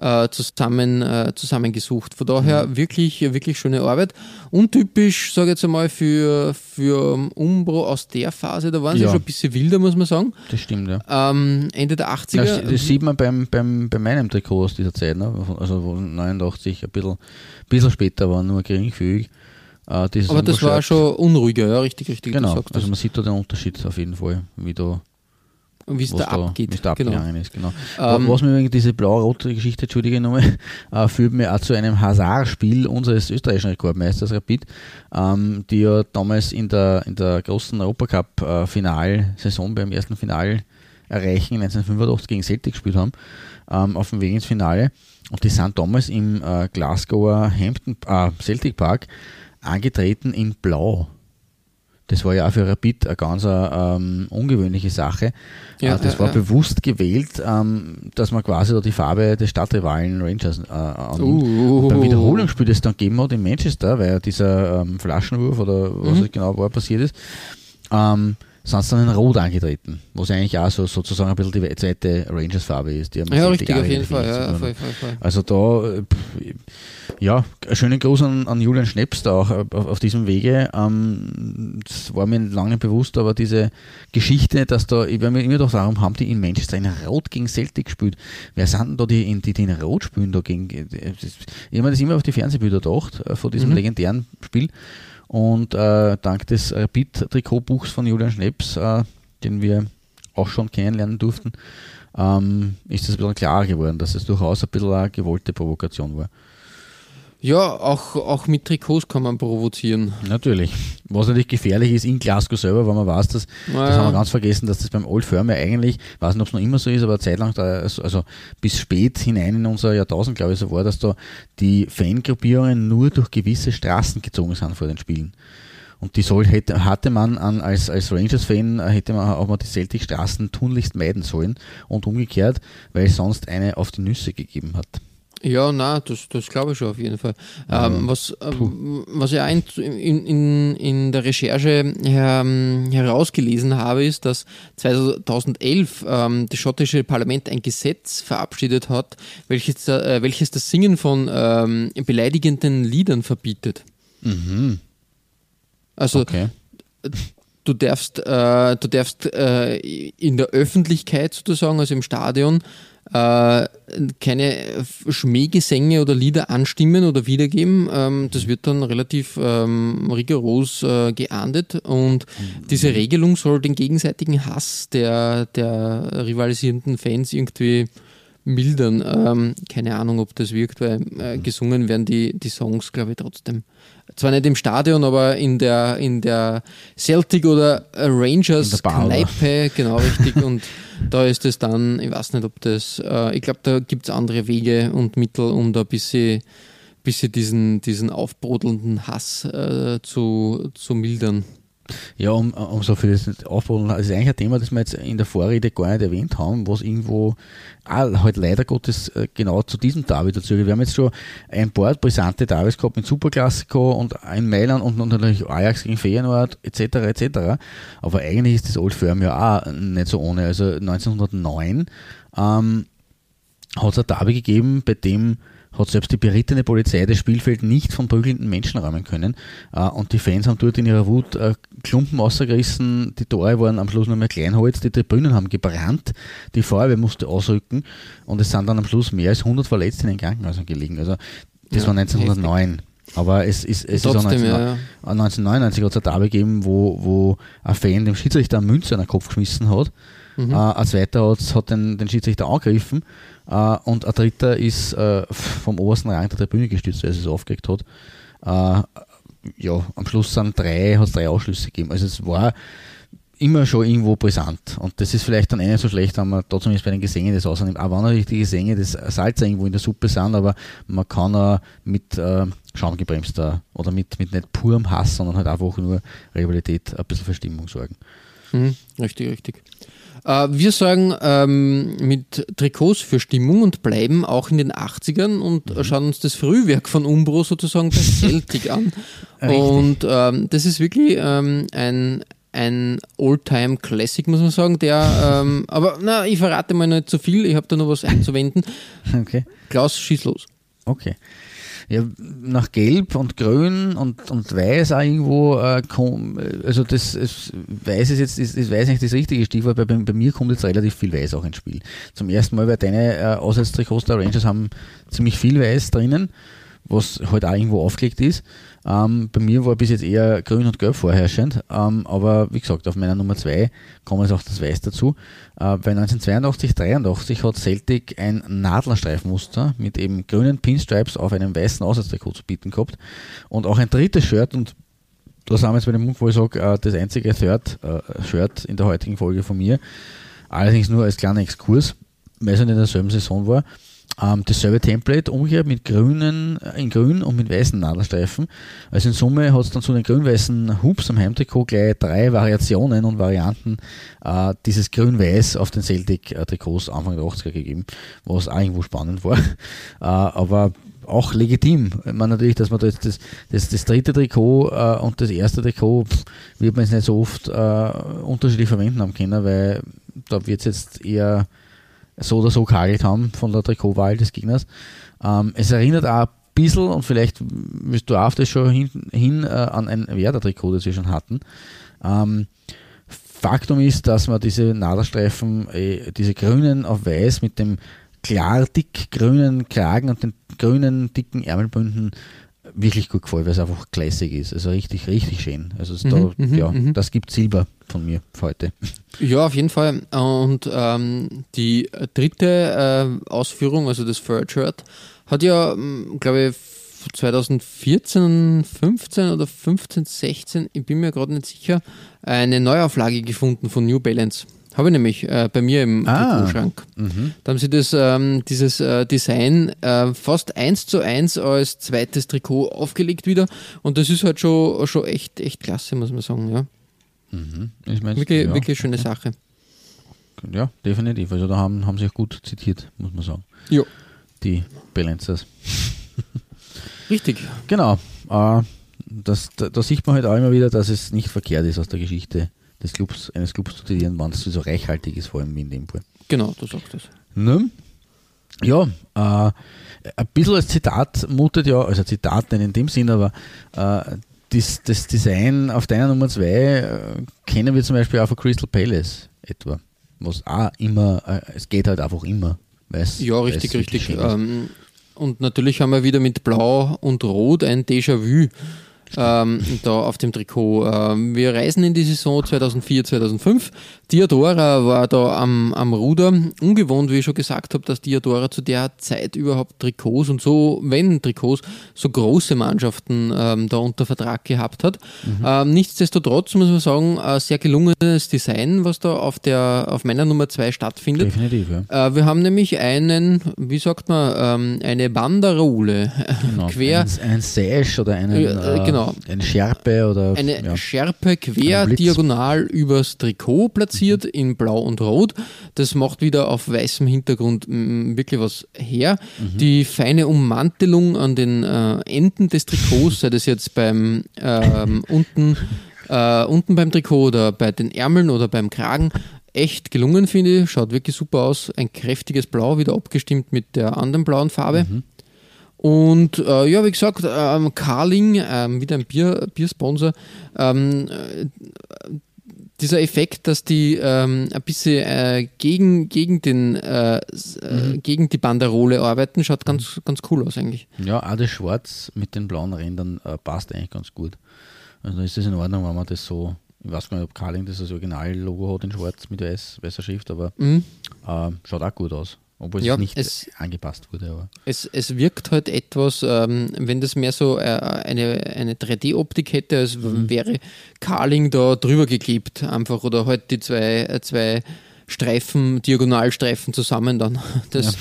Speaker 3: äh, zusammen, äh, zusammengesucht. Von daher
Speaker 4: Mhm.
Speaker 3: wirklich, wirklich schöne Arbeit. Untypisch, sage ich jetzt einmal, für, für Umbro aus der Phase, da waren sie
Speaker 4: Ja.
Speaker 3: schon ein bisschen wilder, muss man sagen.
Speaker 4: Das stimmt, ja.
Speaker 3: Ähm, Ende der 80er.
Speaker 4: Das, das sieht man beim, beim, bei meinem Trikot aus dieser Zeit, ne? also wo 89, ein bisschen, bisschen später war, nur geringfügig. Äh, dieses
Speaker 3: aber das war schon unruhiger, ja, richtig, richtig.
Speaker 4: Genau, also
Speaker 3: das.
Speaker 4: man sieht da den Unterschied auf jeden Fall, wie da
Speaker 3: wie es
Speaker 4: was
Speaker 3: da abgeht.
Speaker 4: wie es da
Speaker 3: genau.
Speaker 4: abgegangen ist. Genau.
Speaker 3: Ähm,
Speaker 4: was mir wegen diese blau-rote Geschichte, entschuldige nochmal, [laughs] äh, führt mir auch zu einem Hazard-Spiel unseres österreichischen Rekordmeisters Rapid, ähm, die ja damals in der, in der großen Europacup-Final-Saison beim ersten Final erreichen, 1985 gegen Celtic gespielt haben, ähm, auf dem Weg ins Finale. Und die sind damals im äh, Glasgower Hampton, äh, Celtic Park angetreten in Blau. Das war ja auch für Rapid eine ganz ähm, ungewöhnliche Sache.
Speaker 3: Ja,
Speaker 4: äh, das
Speaker 3: ja,
Speaker 4: war
Speaker 3: ja.
Speaker 4: bewusst gewählt, ähm, dass man quasi da die Farbe des Stadtrivalen Rangers äh, annimmt.
Speaker 3: Uh.
Speaker 4: Und beim Wiederholungsspiel, das es dann gegeben hat in Manchester, weil ja dieser ähm, Flaschenwurf oder was
Speaker 3: Mhm.
Speaker 4: genau war passiert ist, ähm, sind sie dann in Rot angetreten, was eigentlich auch so, sozusagen ein bisschen die zweite Rangers-Farbe ist. Die haben
Speaker 3: Ja, richtig, auf jeden Fall. Ja, voll, voll, voll.
Speaker 4: Also da, äh, ja, schönen Gruß an, an Julian Schneps da auch äh, auf, auf diesem Wege. Ähm, das war mir lange nicht bewusst, aber diese Geschichte, dass da, ich war mir immer doch darum, haben die in Manchester in Rot gegen Celtic gespielt. Wer sind denn da die, in- die, die in Rot spielen da gegen, äh, ich habe mir das immer auf die Fernsehbilder gedacht, von diesem
Speaker 3: Mhm.
Speaker 4: legendären Spiel. Und äh, dank des Rapid-Trikotbuchs von Julian Schneps, äh, den wir auch schon kennenlernen durften, ähm, ist es ein bisschen klarer geworden, dass es durchaus ein bisschen eine gewollte Provokation war.
Speaker 3: Ja, auch, auch mit Trikots kann man provozieren.
Speaker 4: Natürlich. Was natürlich gefährlich ist in Glasgow selber, weil man weiß, dass, das haben wir ganz vergessen, dass das beim Old Firm ja eigentlich, weiß nicht, ob es noch immer so ist, aber eine Zeit lang, da, also bis spät hinein in unser Jahrtausend, glaube ich, so war, dass da die Fangruppierungen nur durch gewisse Straßen gezogen sind vor den Spielen. Und die soll, hätte, hatte man an, als, als Rangers-Fan, äh, hätte man auch mal die Celtic-Straßen tunlichst meiden sollen und umgekehrt, weil es sonst eine auf die Nüsse gegeben hat.
Speaker 3: Ja, na, das, das glaube ich schon auf jeden Fall. Ähm, was, ähm, was ich auch in, in, in, der Recherche her, herausgelesen habe, ist, dass 2011 ähm, das schottische Parlament ein Gesetz verabschiedet hat, welches, äh, welches das Singen von ähm, beleidigenden Liedern verbietet. Also
Speaker 4: Okay.
Speaker 3: Du darfst, äh, du darfst äh, in der Öffentlichkeit sozusagen, also im Stadion, äh, keine Schmähgesänge oder Lieder anstimmen oder wiedergeben. Ähm, das wird dann relativ ähm, rigoros äh, geahndet und diese Regelung soll den gegenseitigen Hass der, der rivalisierenden Fans irgendwie mildern. Ähm, keine Ahnung, ob das wirkt, weil äh, gesungen werden die, die Songs, glaube ich, trotzdem. Zwar nicht im Stadion, aber in der, in der Celtic oder äh, Rangers? Kneipe, genau richtig. [laughs] und da ist es dann, ich weiß nicht, ob das, äh, ich glaube, da gibt es andere Wege und Mittel, um da ein bisschen, bisschen diesen, diesen aufbrodelnden Hass äh, zu, zu mildern.
Speaker 4: Ja, um, um so viel das das ist eigentlich ein Thema, das wir jetzt in der Vorrede gar nicht erwähnt haben, was irgendwo auch halt leider Gottes äh, genau zu diesem Derby dazu. Wir haben jetzt schon ein paar brisante Derbys gehabt mit Superklassiko und in Mailand und, und natürlich Ajax gegen Feyenoord etc. etc. Aber eigentlich ist das Old Firm ja auch nicht so ohne. Also 1909 ähm, hat es ein Derby gegeben, bei dem hat selbst die berittene Polizei das Spielfeld nicht von prügelnden Menschen räumen können. Äh, und die Fans haben dort in ihrer Wut äh, Klumpen ausgerissen, die Tore waren am Schluss nur mehr Kleinholz, die Tribünen haben gebrannt, die Feuerwehr musste ausrücken und es sind dann am Schluss mehr als 100 Verletzte in den Krankenhäusern gelegen. Also das
Speaker 3: Ja,
Speaker 4: war 1909. Aber es ist, es
Speaker 3: Trotzdem,
Speaker 4: ist auch 19,
Speaker 3: ja, ja.
Speaker 4: 1999 hat es ein Derby gegeben, wo, wo ein Fan dem Schiedsrichter eine Münze an den Kopf geschmissen hat.
Speaker 3: Mhm.
Speaker 4: Äh, ein zweiter hat den, den Schiedsrichter angegriffen äh, und ein dritter ist äh, vom obersten Rang der Tribüne gestürzt, weil er es aufgeregt hat. Äh, ja, am Schluss sind drei, hat es drei Ausschlüsse gegeben. Also es war immer schon irgendwo brisant. Und das ist vielleicht dann eh nicht so schlecht, wenn man da zumindest bei den Gesängen das ausnimmt. Auch wenn natürlich die Gesänge des Salz irgendwo in der Suppe sind, aber man kann auch mit äh, schaumgebremster oder mit, mit nicht purem Hass, sondern halt einfach nur Rivalität ein bisschen für Stimmung sorgen.
Speaker 3: Mhm, richtig, richtig. Äh, wir sorgen ähm, mit Trikots für Stimmung und bleiben auch in den 80ern und
Speaker 4: Mhm.
Speaker 3: schauen uns das Frühwerk von Umbro sozusagen bei [laughs] Celtic an.
Speaker 4: Richtig.
Speaker 3: Und ähm, das ist wirklich ähm, ein, ein Oldtime-Classic, muss man sagen, der, ähm, aber na, ich verrate mal nicht zu viel, ich habe da noch was einzuwenden. [laughs]
Speaker 4: Okay.
Speaker 3: Klaus, schieß los.
Speaker 4: Okay. Ja, nach Gelb und Grün und, und Weiß auch irgendwo, äh, kom, also das, es, Weiß ist jetzt, ist, ist Weiß nicht das richtige Stichwort, weil bei, bei mir kommt jetzt relativ viel Weiß auch ins Spiel. Zum ersten Mal, weil deine äh, Auswärtstrikots der Rangers haben ziemlich viel Weiß drinnen, was halt auch irgendwo aufgelegt ist. Ähm, bei mir war bis jetzt eher Grün und Gelb vorherrschend, ähm, aber wie gesagt, auf meiner Nummer 2 kommt jetzt auch das Weiß dazu. Äh, bei 1982, 83 hat Celtic ein Nadlerstreifmuster mit eben grünen Pinstripes auf einem weißen Auswärtstrikot zu bieten gehabt und auch ein drittes Shirt und da sind wir jetzt bei dem Punkt, wo ich sage, äh, das einzige Third-Shirt in der heutigen Folge von mir, allerdings nur als kleiner Exkurs, weil es nicht in derselben Saison war. Ähm, dasselbe Template umgekehrt mit grünen, äh, in grün und mit weißen Nadelstreifen. Also in Summe hat es dann zu den grün-weißen Hoops am Heimtrikot gleich drei Variationen und Varianten äh, dieses grün-weiß auf den Celtic-Trikots Anfang der 80er gegeben, was auch irgendwo spannend war. [laughs] Äh, aber auch legitim. Ich meine natürlich, dass man das, das, das, das dritte Trikot äh, und das erste Trikot pff, wird man jetzt nicht so oft äh, unterschiedlich verwenden haben können, weil da wird es jetzt eher so oder so kagelt haben von der Trikotwahl des Gegners. Ähm, es erinnert auch ein bisschen, und vielleicht wirst du auf das schon hin, hin äh, an ein Werder-Trikot, das wir schon hatten. Ähm, Faktum ist, dass man diese Nadelstreifen, äh, diese grünen auf weiß mit dem klar dick grünen Kragen und den grünen dicken Ärmelbünden wirklich gut gefällt, weil es einfach classic ist. Also richtig, richtig schön. Also
Speaker 3: Mhm,
Speaker 4: da,
Speaker 3: mhm,
Speaker 4: ja,
Speaker 3: mhm.
Speaker 4: das gibt Silber von mir für heute.
Speaker 3: Ja, auf jeden Fall. Und ähm, die dritte äh, Ausführung, also das Third Shirt, hat ja, glaube ich, 2014, 15 oder 15, 16, ich bin mir gerade nicht sicher, eine Neuauflage gefunden von New Balance. Habe ich nämlich äh, bei mir im
Speaker 4: Ah.
Speaker 3: Trikotschrank.
Speaker 4: Mhm.
Speaker 3: Da haben sie das, ähm, dieses äh, Design äh, fast eins zu eins als zweites Trikot aufgelegt wieder. Und das ist halt schon, schon echt, echt klasse, muss man sagen. Ja.
Speaker 4: Ich mein,
Speaker 3: Wirklich,
Speaker 4: ja,
Speaker 3: wirklich schöne Sache.
Speaker 4: Ja, definitiv. Also da haben, haben sie auch gut zitiert, muss man sagen.
Speaker 3: Ja.
Speaker 4: Die Balancers.
Speaker 3: Richtig.
Speaker 4: Genau. Äh, das, da, da sieht man halt auch immer wieder, dass es nicht verkehrt ist, aus der Geschichte des Clubs, eines Clubs zu zitieren, wenn es so reichhaltig ist, vor allem wie in dem Fall.
Speaker 3: Genau, du sagst das.
Speaker 4: Ne? Ja, äh, ein bisschen als Zitat mutet ja, also Zitat nicht in dem Sinn, aber äh, das, das Design auf deiner Nummer 2 äh, kennen wir zum Beispiel auch von Crystal Palace etwa. Was auch immer, äh, es geht halt einfach immer. weil's-
Speaker 3: Ja,
Speaker 4: weil's
Speaker 3: richtig,
Speaker 4: wirklich
Speaker 3: richtig. Ähm, und natürlich haben wir wieder mit Blau und Rot ein Déjà-vu ähm, da auf dem Trikot. Ähm, wir reisen in die Saison 2004, 2005. Diadora war da am, am Ruder. Ungewohnt, wie ich schon gesagt habe, dass Diadora zu der Zeit überhaupt Trikots und so, wenn Trikots, so große Mannschaften ähm, da unter Vertrag gehabt hat. Ähm, nichtsdestotrotz muss man sagen, ein sehr gelungenes Design, was da auf der auf meiner Nummer 2 stattfindet.
Speaker 4: Definitiv, ja.
Speaker 3: Äh, wir haben nämlich einen, wie sagt man, ähm, eine Banderole
Speaker 4: Genau. [laughs]
Speaker 3: quer,
Speaker 4: Ein, ein Sash oder einen,
Speaker 3: Ja, äh,
Speaker 4: äh,
Speaker 3: genau.
Speaker 4: eine Schärpe oder
Speaker 3: eine
Speaker 4: ja.
Speaker 3: Schärpe quer diagonal übers Trikot platziert in Blau und Rot. Das macht wieder auf weißem Hintergrund wirklich was her.
Speaker 4: Mhm.
Speaker 3: Die feine Ummantelung an den äh, Enden des Trikots, sei das jetzt beim ähm, [laughs] unten, äh, unten beim Trikot oder bei den Ärmeln oder beim Kragen, echt gelungen, finde ich. Schaut wirklich super aus. Ein kräftiges Blau, wieder abgestimmt mit der anderen blauen Farbe. Und äh, ja, wie gesagt, ähm, Carling, ähm, wieder ein Bier, Biersponsor, ähm, äh, dieser Effekt, dass die ähm, ein bisschen äh, gegen, gegen, den, äh, äh, gegen die Banderole arbeiten, schaut ganz, ganz cool aus eigentlich.
Speaker 4: Ja, auch das Schwarz mit den blauen Rändern äh, passt eigentlich ganz gut. Also ist das in Ordnung, wenn man das so, ich weiß gar nicht, ob Carling das als Originallogo hat in Schwarz mit weiß, weißer Schrift, aber
Speaker 3: Mhm.
Speaker 4: schaut auch gut aus. Obwohl
Speaker 3: Ja,
Speaker 4: es nicht
Speaker 3: es-
Speaker 4: angepasst wurde, aber
Speaker 3: Es, es wirkt halt etwas, ähm, wenn das mehr so äh, eine, eine 3D-Optik hätte, als
Speaker 4: Mhm.
Speaker 3: wäre Carling da drüber geklebt einfach oder halt die zwei, äh, zwei Streifen, Diagonalstreifen zusammen dann. [laughs] Das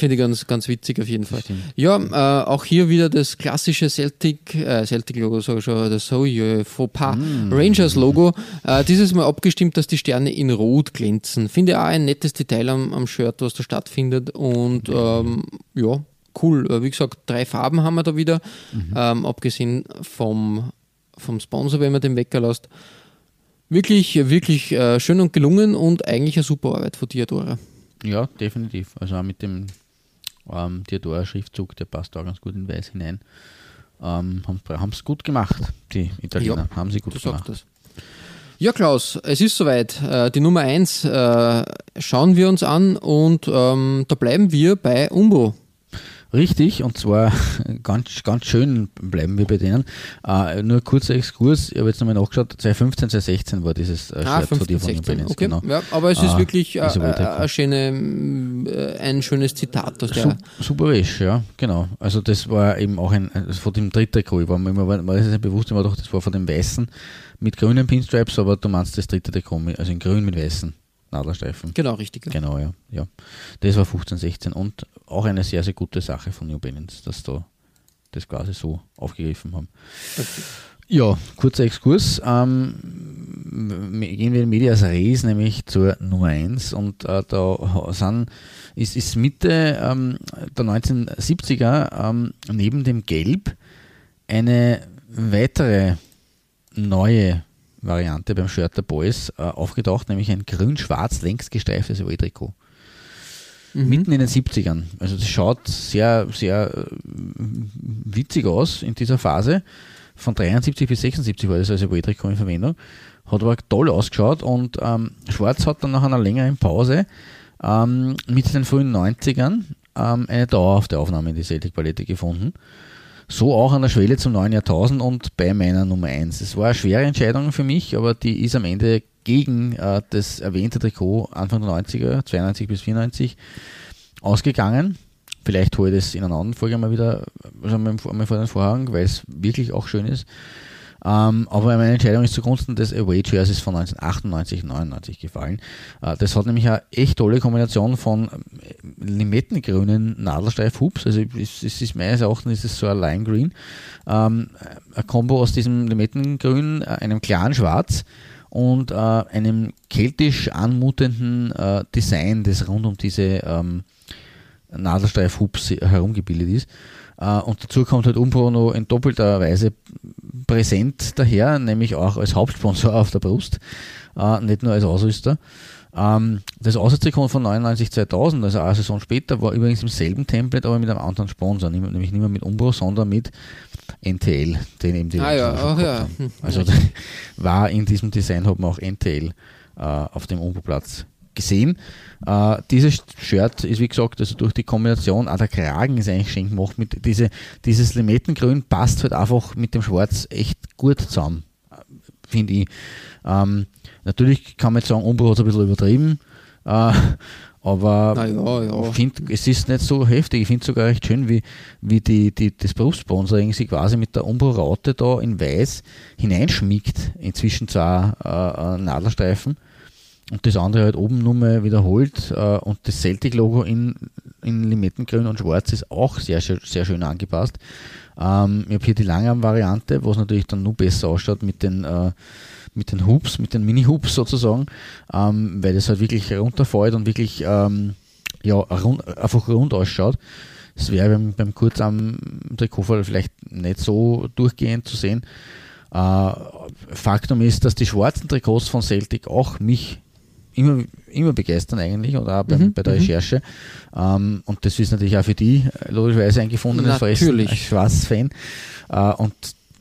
Speaker 3: finde ich ganz, ganz witzig auf jeden Fall.
Speaker 4: stimmt.
Speaker 3: Ja, äh, auch hier wieder das klassische Celtic, äh, Celtic-Logo, sage ich schon, das Soye Fauxpas
Speaker 4: Mm.
Speaker 3: Rangers-Logo. Äh, dieses Mal abgestimmt, dass die Sterne in Rot glänzen. Finde auch ein nettes Detail am, am Shirt, was da stattfindet. Und ähm, ja, cool. Äh, Wie gesagt, drei Farben haben wir da wieder,
Speaker 4: Mhm.
Speaker 3: ähm, abgesehen vom, vom Sponsor, wenn man den weglässt. Wirklich, wirklich äh, schön und gelungen und eigentlich eine super Arbeit von Diadora.
Speaker 4: ja, definitiv. Also auch mit dem ähm, Diadora-Schriftzug, der passt da ganz gut in weiß hinein. Ähm, haben es gut gemacht, die Italiener.
Speaker 3: Ja,
Speaker 4: haben sie gut gemacht.
Speaker 3: das. Ja, Klaus, es ist soweit. Äh, Die Nummer 1 äh, schauen wir uns an und ähm, da bleiben wir bei Umbro.
Speaker 4: Richtig, und zwar [laughs] ganz, ganz schön bleiben wir bei denen. Äh, nur kurzer Exkurs, ich habe jetzt nochmal nachgeschaut, 2015, 2016 war dieses äh,
Speaker 3: Ah,
Speaker 4: Shirt von
Speaker 3: 15,
Speaker 4: dir von New
Speaker 3: 16.
Speaker 4: Balance,
Speaker 3: Okay,
Speaker 4: genau.
Speaker 3: ja, aber es ist
Speaker 4: Ah,
Speaker 3: wirklich äh, äh, schöne, äh, ein schönes Zitat aus der.
Speaker 4: Sup- Super Wäsche, ja, genau. Also das war eben auch ein, also von dem dritten Trikot, ich war mir immer, war, das nicht bewusst, ich war doch, das war von dem weißen mit grünen Pinstripes, aber du meinst das dritte Trikot, also in grün mit weißen Nadelstreifen.
Speaker 3: Genau, richtig. ja.
Speaker 4: Genau, ja. ja. Das war 15, 16 und auch eine sehr, sehr gute Sache von New Balance, dass da das quasi so aufgegriffen haben. Ja, kurzer Exkurs. Ähm, gehen wir in Medias Res, nämlich zur Nummer 1 und äh, da sind, ist, ist Mitte ähm, der 1970er ähm, neben dem Gelb eine weitere neue Variante beim Shirt der Boys äh, aufgetaucht, nämlich ein grün-schwarz längs gestreiftes Away-Trikot. Mitten in den 70ern. Also das schaut sehr, sehr äh, witzig aus in dieser Phase. Von 73 bis 76 war das als Away-Trikot in Verwendung. Hat aber toll ausgeschaut und ähm, Schwarz hat dann nach einer längeren Pause ähm, mit den frühen 90ern ähm, eine dauerhafte Aufnahme in die Celtic-Palette gefunden. So auch an der Schwelle zum neuen Jahrtausend und bei meiner Nummer 1. Es war eine schwere Entscheidung für mich, aber die ist am Ende gegen äh, das erwähnte Trikot Anfang der 90er, 92 bis 94, ausgegangen. Vielleicht hole ich das in einer anderen Folge mal wieder mal mal vor den Vorhang, weil es wirklich auch schön ist. Ähm, aber meine Entscheidung ist zugunsten des Away Jerseys von 1998, 99 gefallen. Äh, das hat nämlich eine echt tolle Kombination von ähm, limettengrünen Nadelstreif-Hoops. Also es, es ist meines Erachtens ist es so ein Lime Green. Ähm, ein Kombo aus diesem limettengrün, äh, einem klaren Schwarz und äh, einem keltisch anmutenden äh, Design, das rund um diese ähm, Nadelstreif-Hoops herumgebildet ist. Äh, und dazu kommt halt Umbro noch in doppelter Weise präsent daher, nämlich auch als Hauptsponsor auf der Brust, äh, nicht nur als Ausrüster. Ähm, das Auswärtstrikot von 99-2000, also eine Saison später, war übrigens im selben Template, aber mit einem anderen Sponsor, nämlich nicht mehr mit Umbro, sondern mit NTL, den eben die
Speaker 3: Ah ja,
Speaker 4: gehabt
Speaker 3: ja.
Speaker 4: haben. Also [laughs] war in diesem Design hat man auch NTL äh, auf dem Umbro-Platz gesehen. Äh, dieses Shirt ist wie gesagt, also durch die Kombination, auch der Kragen ist eigentlich schön gemacht, mit diese, dieses Limettengrün passt halt einfach mit dem Schwarz echt gut zusammen, finde ich. Ähm, natürlich kann man jetzt sagen, Umbro hat es ein bisschen übertrieben, äh, aber
Speaker 3: ja, ja.
Speaker 4: ich finde, es ist nicht so heftig. Ich finde es sogar recht schön, wie, wie die, die, das Brustsponsoring sich quasi mit der Umbro-Raute da in weiß hineinschmiegt, inzwischen zwei äh, äh, Nadelstreifen und das andere halt oben nur mal wiederholt äh, und das Celtic-Logo in, in Limettengrün und Schwarz ist auch sehr, sehr schön angepasst. Ähm, ich habe hier die Langarm-Variante, wo es natürlich dann nur besser ausschaut mit den, äh, mit den Hoops, mit den Mini-Hoops sozusagen, ähm, weil das halt wirklich runterfällt und wirklich ähm, ja, rund, einfach rund ausschaut. Das wäre beim, beim Kurzarm-Trikotfall vielleicht nicht so durchgehend zu sehen. Äh, Faktum ist, dass die schwarzen Trikots von Celtic auch mich immer, immer begeistern eigentlich oder auch beim,
Speaker 3: Mhm,
Speaker 4: bei der
Speaker 3: mhm.
Speaker 4: Recherche. Ähm, und das ist natürlich auch für die äh, logischerweise ein gefundenes Fressen Schwarz-Fan. Äh, und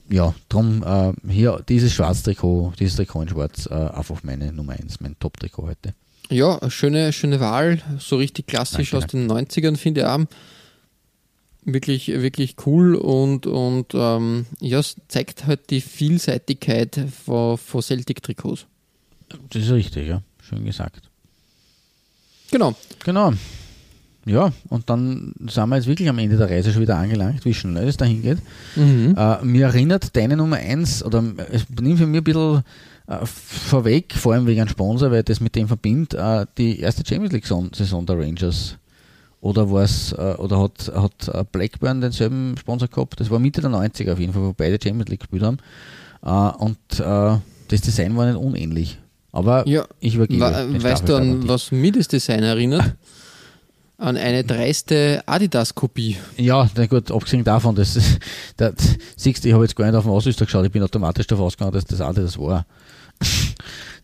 Speaker 4: ja, darum äh, hier dieses Schwarz-Trikot, dieses Trikot in Schwarz, äh, einfach meine Nummer 1, mein Top-Trikot heute.
Speaker 3: Ja, schöne, schöne Wahl, so richtig klassisch
Speaker 4: Danke,
Speaker 3: aus den 90ern, finde ich auch. Wirklich, wirklich cool und, und ähm, ja, es zeigt halt die Vielseitigkeit von, von Celtic-Trikots.
Speaker 4: Das ist richtig, ja. Schön gesagt.
Speaker 3: Genau.
Speaker 4: Genau. Ja, und dann sind wir jetzt wirklich am Ende der Reise schon wieder angelangt, wie schnell es dahin geht.
Speaker 3: Mhm.
Speaker 4: Äh, mir erinnert deine Nummer 1, oder es nimmt für mich ein bisschen äh, vorweg, vor allem wegen einem Sponsor, weil das mit dem verbindet, äh, die erste Champions League-Saison der Rangers. Oder war's, äh, oder hat, hat äh, Blackburn denselben Sponsor gehabt? Das war Mitte der 90er auf jeden Fall, wo beide Champions League gespielt haben. Äh, und das Design war nicht unähnlich. Aber
Speaker 3: Ja,
Speaker 4: ich übergebe. Den
Speaker 3: weißt du,
Speaker 4: an
Speaker 3: was mir das Design erinnert? an eine dreiste Adidas-Kopie.
Speaker 4: Ja, na gut, abgesehen davon, das, das siehst ich habe jetzt gar nicht auf den Ausrüster geschaut, ich bin automatisch davon ausgegangen, dass das andere das war.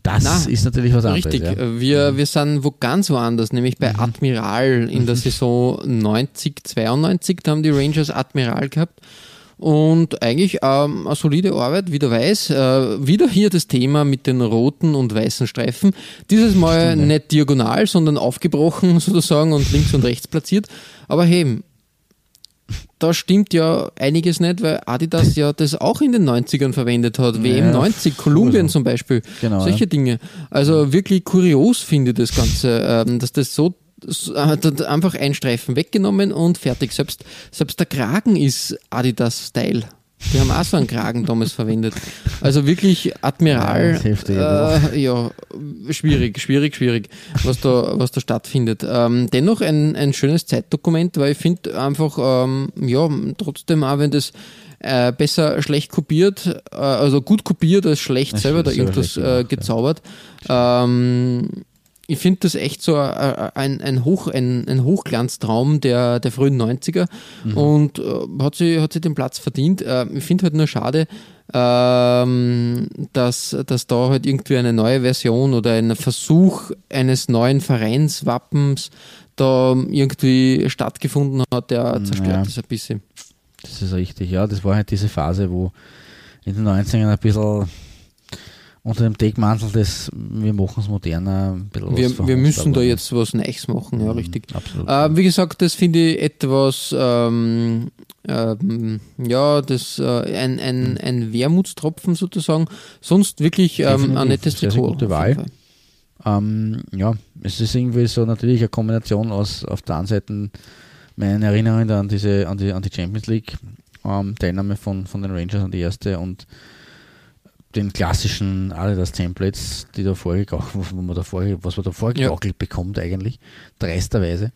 Speaker 4: Das
Speaker 3: Na,
Speaker 4: ist natürlich was anderes.
Speaker 3: Richtig,
Speaker 4: Ja.
Speaker 3: wir, wir sind wo ganz woanders, nämlich bei Admiral in der Saison 90, 92, da haben die Rangers Admiral gehabt. Und eigentlich ähm, eine solide Arbeit, wie du weißt. Äh, wieder hier das Thema mit den roten und weißen Streifen. Dieses [laughs] Mal nicht diagonal, sondern aufgebrochen [laughs] sozusagen und links und rechts platziert. Aber hey, da stimmt ja einiges nicht, weil Adidas ja das auch in den 90ern verwendet hat. WM 90, Kolumbien
Speaker 4: also,
Speaker 3: zum Beispiel.
Speaker 4: genau,
Speaker 3: Solche. Dinge. Also wirklich kurios finde ich das Ganze, ähm, dass das so- hat hat einfach ein Streifen weggenommen und fertig. Selbst, selbst der Kragen ist Adidas-Style. Die haben auch so einen Kragen damals verwendet. Also wirklich Admiral.
Speaker 4: Ja,
Speaker 3: äh, ja, schwierig, schwierig, schwierig, was da, was da stattfindet. Ähm, dennoch ein, ein schönes Zeitdokument, weil ich finde einfach, ähm, ja, trotzdem auch, wenn das äh, besser schlecht kopiert, äh, also gut kopiert als schlecht selber da irgendwas äh, gezaubert. Ähm, ich finde das echt so äh, ein, ein, Hoch, ein, ein Hochglanztraum der, der frühen 90er und äh, hat, sie, hat sie den Platz verdient. Äh, ich finde halt nur schade, ähm, dass, dass da halt irgendwie eine neue Version oder ein Versuch eines neuen Vereinswappens da irgendwie stattgefunden hat, der zerstört
Speaker 4: ja.
Speaker 3: ist ein bisschen.
Speaker 4: Das ist richtig, ja. Das war halt diese Phase, wo in den 90ern ein bisschen unter dem Deckmantel des, wir machen es moderner, ein bisschen
Speaker 3: Wir, wir müssen da jetzt was Neues machen, ja,
Speaker 4: Mhm,
Speaker 3: richtig.
Speaker 4: Absolut.
Speaker 3: Äh, wie gesagt, das finde ich etwas, ähm, ähm, ja, das äh, ein, ein, ein Wermutstropfen sozusagen. Sonst wirklich ähm, ein nettes
Speaker 4: Sehr, sehr
Speaker 3: Trikot.
Speaker 4: gute Wahl. Ähm, ja, es ist irgendwie so natürlich eine Kombination aus auf der einen Seite meine Erinnerung an diese an die, an die Champions League ähm, Teilnahme von, von den Rangers an die erste und den klassischen Adidas Templates, die da vorgegaukelt, wo man da vorge, was man da vorgegaukelt bekommt eigentlich, dreisterweise.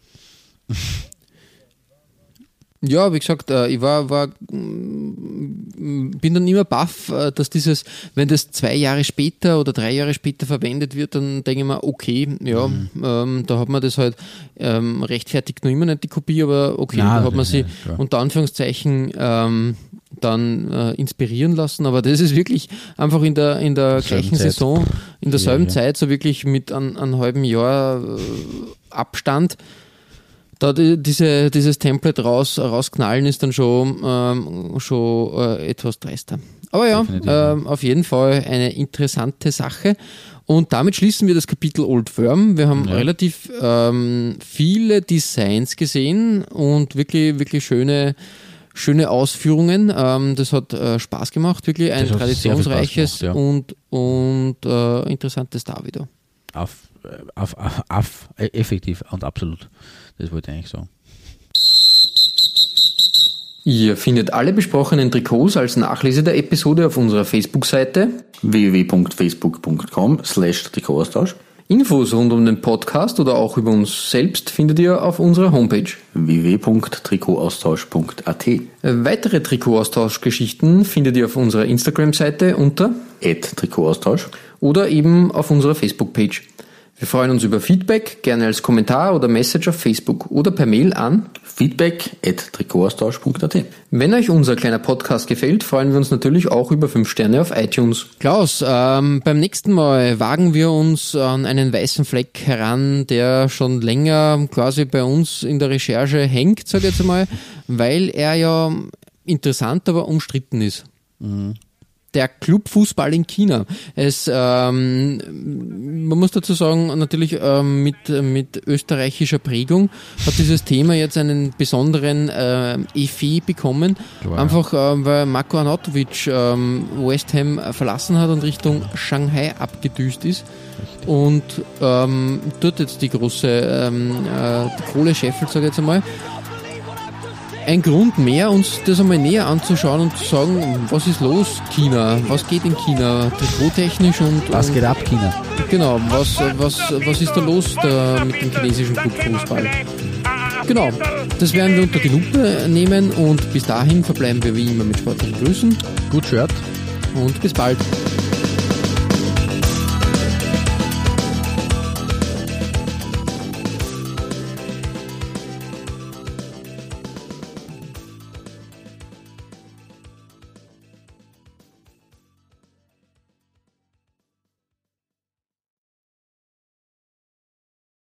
Speaker 3: Ja, wie gesagt, äh, ich war, war bin dann immer baff, äh, dass dieses, wenn das zwei Jahre später oder drei Jahre später verwendet wird, dann denke ich mir, okay, ja,
Speaker 4: Mhm.
Speaker 3: ähm, da hat man das halt ähm, rechtfertigt noch immer nicht die Kopie, aber okay,
Speaker 4: Nein,
Speaker 3: da hat man sie
Speaker 4: klar.
Speaker 3: unter Anführungszeichen ähm, dann äh, inspirieren lassen, aber das ist wirklich einfach in der, in der gleichen
Speaker 4: Zeit.
Speaker 3: Saison, in derselben
Speaker 4: Ja, ja.
Speaker 3: Zeit, so wirklich mit einem, einem halben Jahr äh, Abstand da die, diese, dieses Template raus, rausknallen ist dann schon, ähm, schon äh, etwas dreister. Aber ja. ähm, auf jeden Fall eine interessante Sache. Und damit schließen wir das Kapitel Old Firm. Wir haben
Speaker 4: Ja.
Speaker 3: relativ ähm, viele Designs gesehen und wirklich, wirklich schöne, schöne Ausführungen. Ähm, das hat äh, Spaß gemacht, wirklich ein traditionsreiches
Speaker 4: gemacht, ja.
Speaker 3: und, und äh, interessantes da wieder.
Speaker 4: Auf, äh, auf, auf, auf, äh, effektiv und absolut. Das wollte ich eigentlich sagen.
Speaker 3: Ihr findet alle besprochenen Trikots als Nachlese der Episode auf unserer Facebook-Seite.
Speaker 5: www.facebook.com slash Trikotaustausch
Speaker 3: Infos rund um den Podcast oder auch über uns selbst findet ihr auf unserer Homepage.
Speaker 5: www.trikotaustausch.at
Speaker 3: Äh, Weitere Trikotaustauschgeschichten findet ihr auf unserer Instagram-Seite unter
Speaker 5: Trikotaustausch
Speaker 3: oder eben auf unserer Facebook-Page. Wir freuen uns über Feedback, gerne als Kommentar oder Message auf Facebook oder per Mail an.
Speaker 5: feedback at Trikotaustausch.at
Speaker 3: Wenn euch unser kleiner Podcast gefällt, freuen wir uns natürlich auch über 5 Sterne auf iTunes. Klaus, ähm, beim nächsten Mal wagen wir uns an einen weißen Fleck heran, der schon länger quasi bei uns in der Recherche hängt, sage ich jetzt einmal, weil er ja interessant, aber umstritten ist. Der Clubfußball in China. Es, ähm, man muss dazu sagen, natürlich ähm, mit, mit österreichischer Prägung hat dieses Thema jetzt einen besonderen äh, Effet bekommen.
Speaker 4: Klar.
Speaker 3: Einfach äh, weil Marco Arnautovic ähm, West Ham verlassen hat und Richtung Shanghai abgedüst ist. Und ähm, dort jetzt die große ähm, äh, die Kohle scheffelt, sage ich jetzt einmal ein Grund mehr, uns das einmal näher anzuschauen und zu sagen, was ist los, China? Was geht in China? Trikottechnisch und,
Speaker 4: Was
Speaker 3: und
Speaker 4: geht ab, China?
Speaker 3: genau, was, was, was ist da los da mit dem chinesischen Clubfußball? Genau, das werden wir unter die Lupe nehmen und bis dahin verbleiben wir wie immer mit sportlichen Grüßen
Speaker 4: Gut Shirt.
Speaker 3: und bis bald.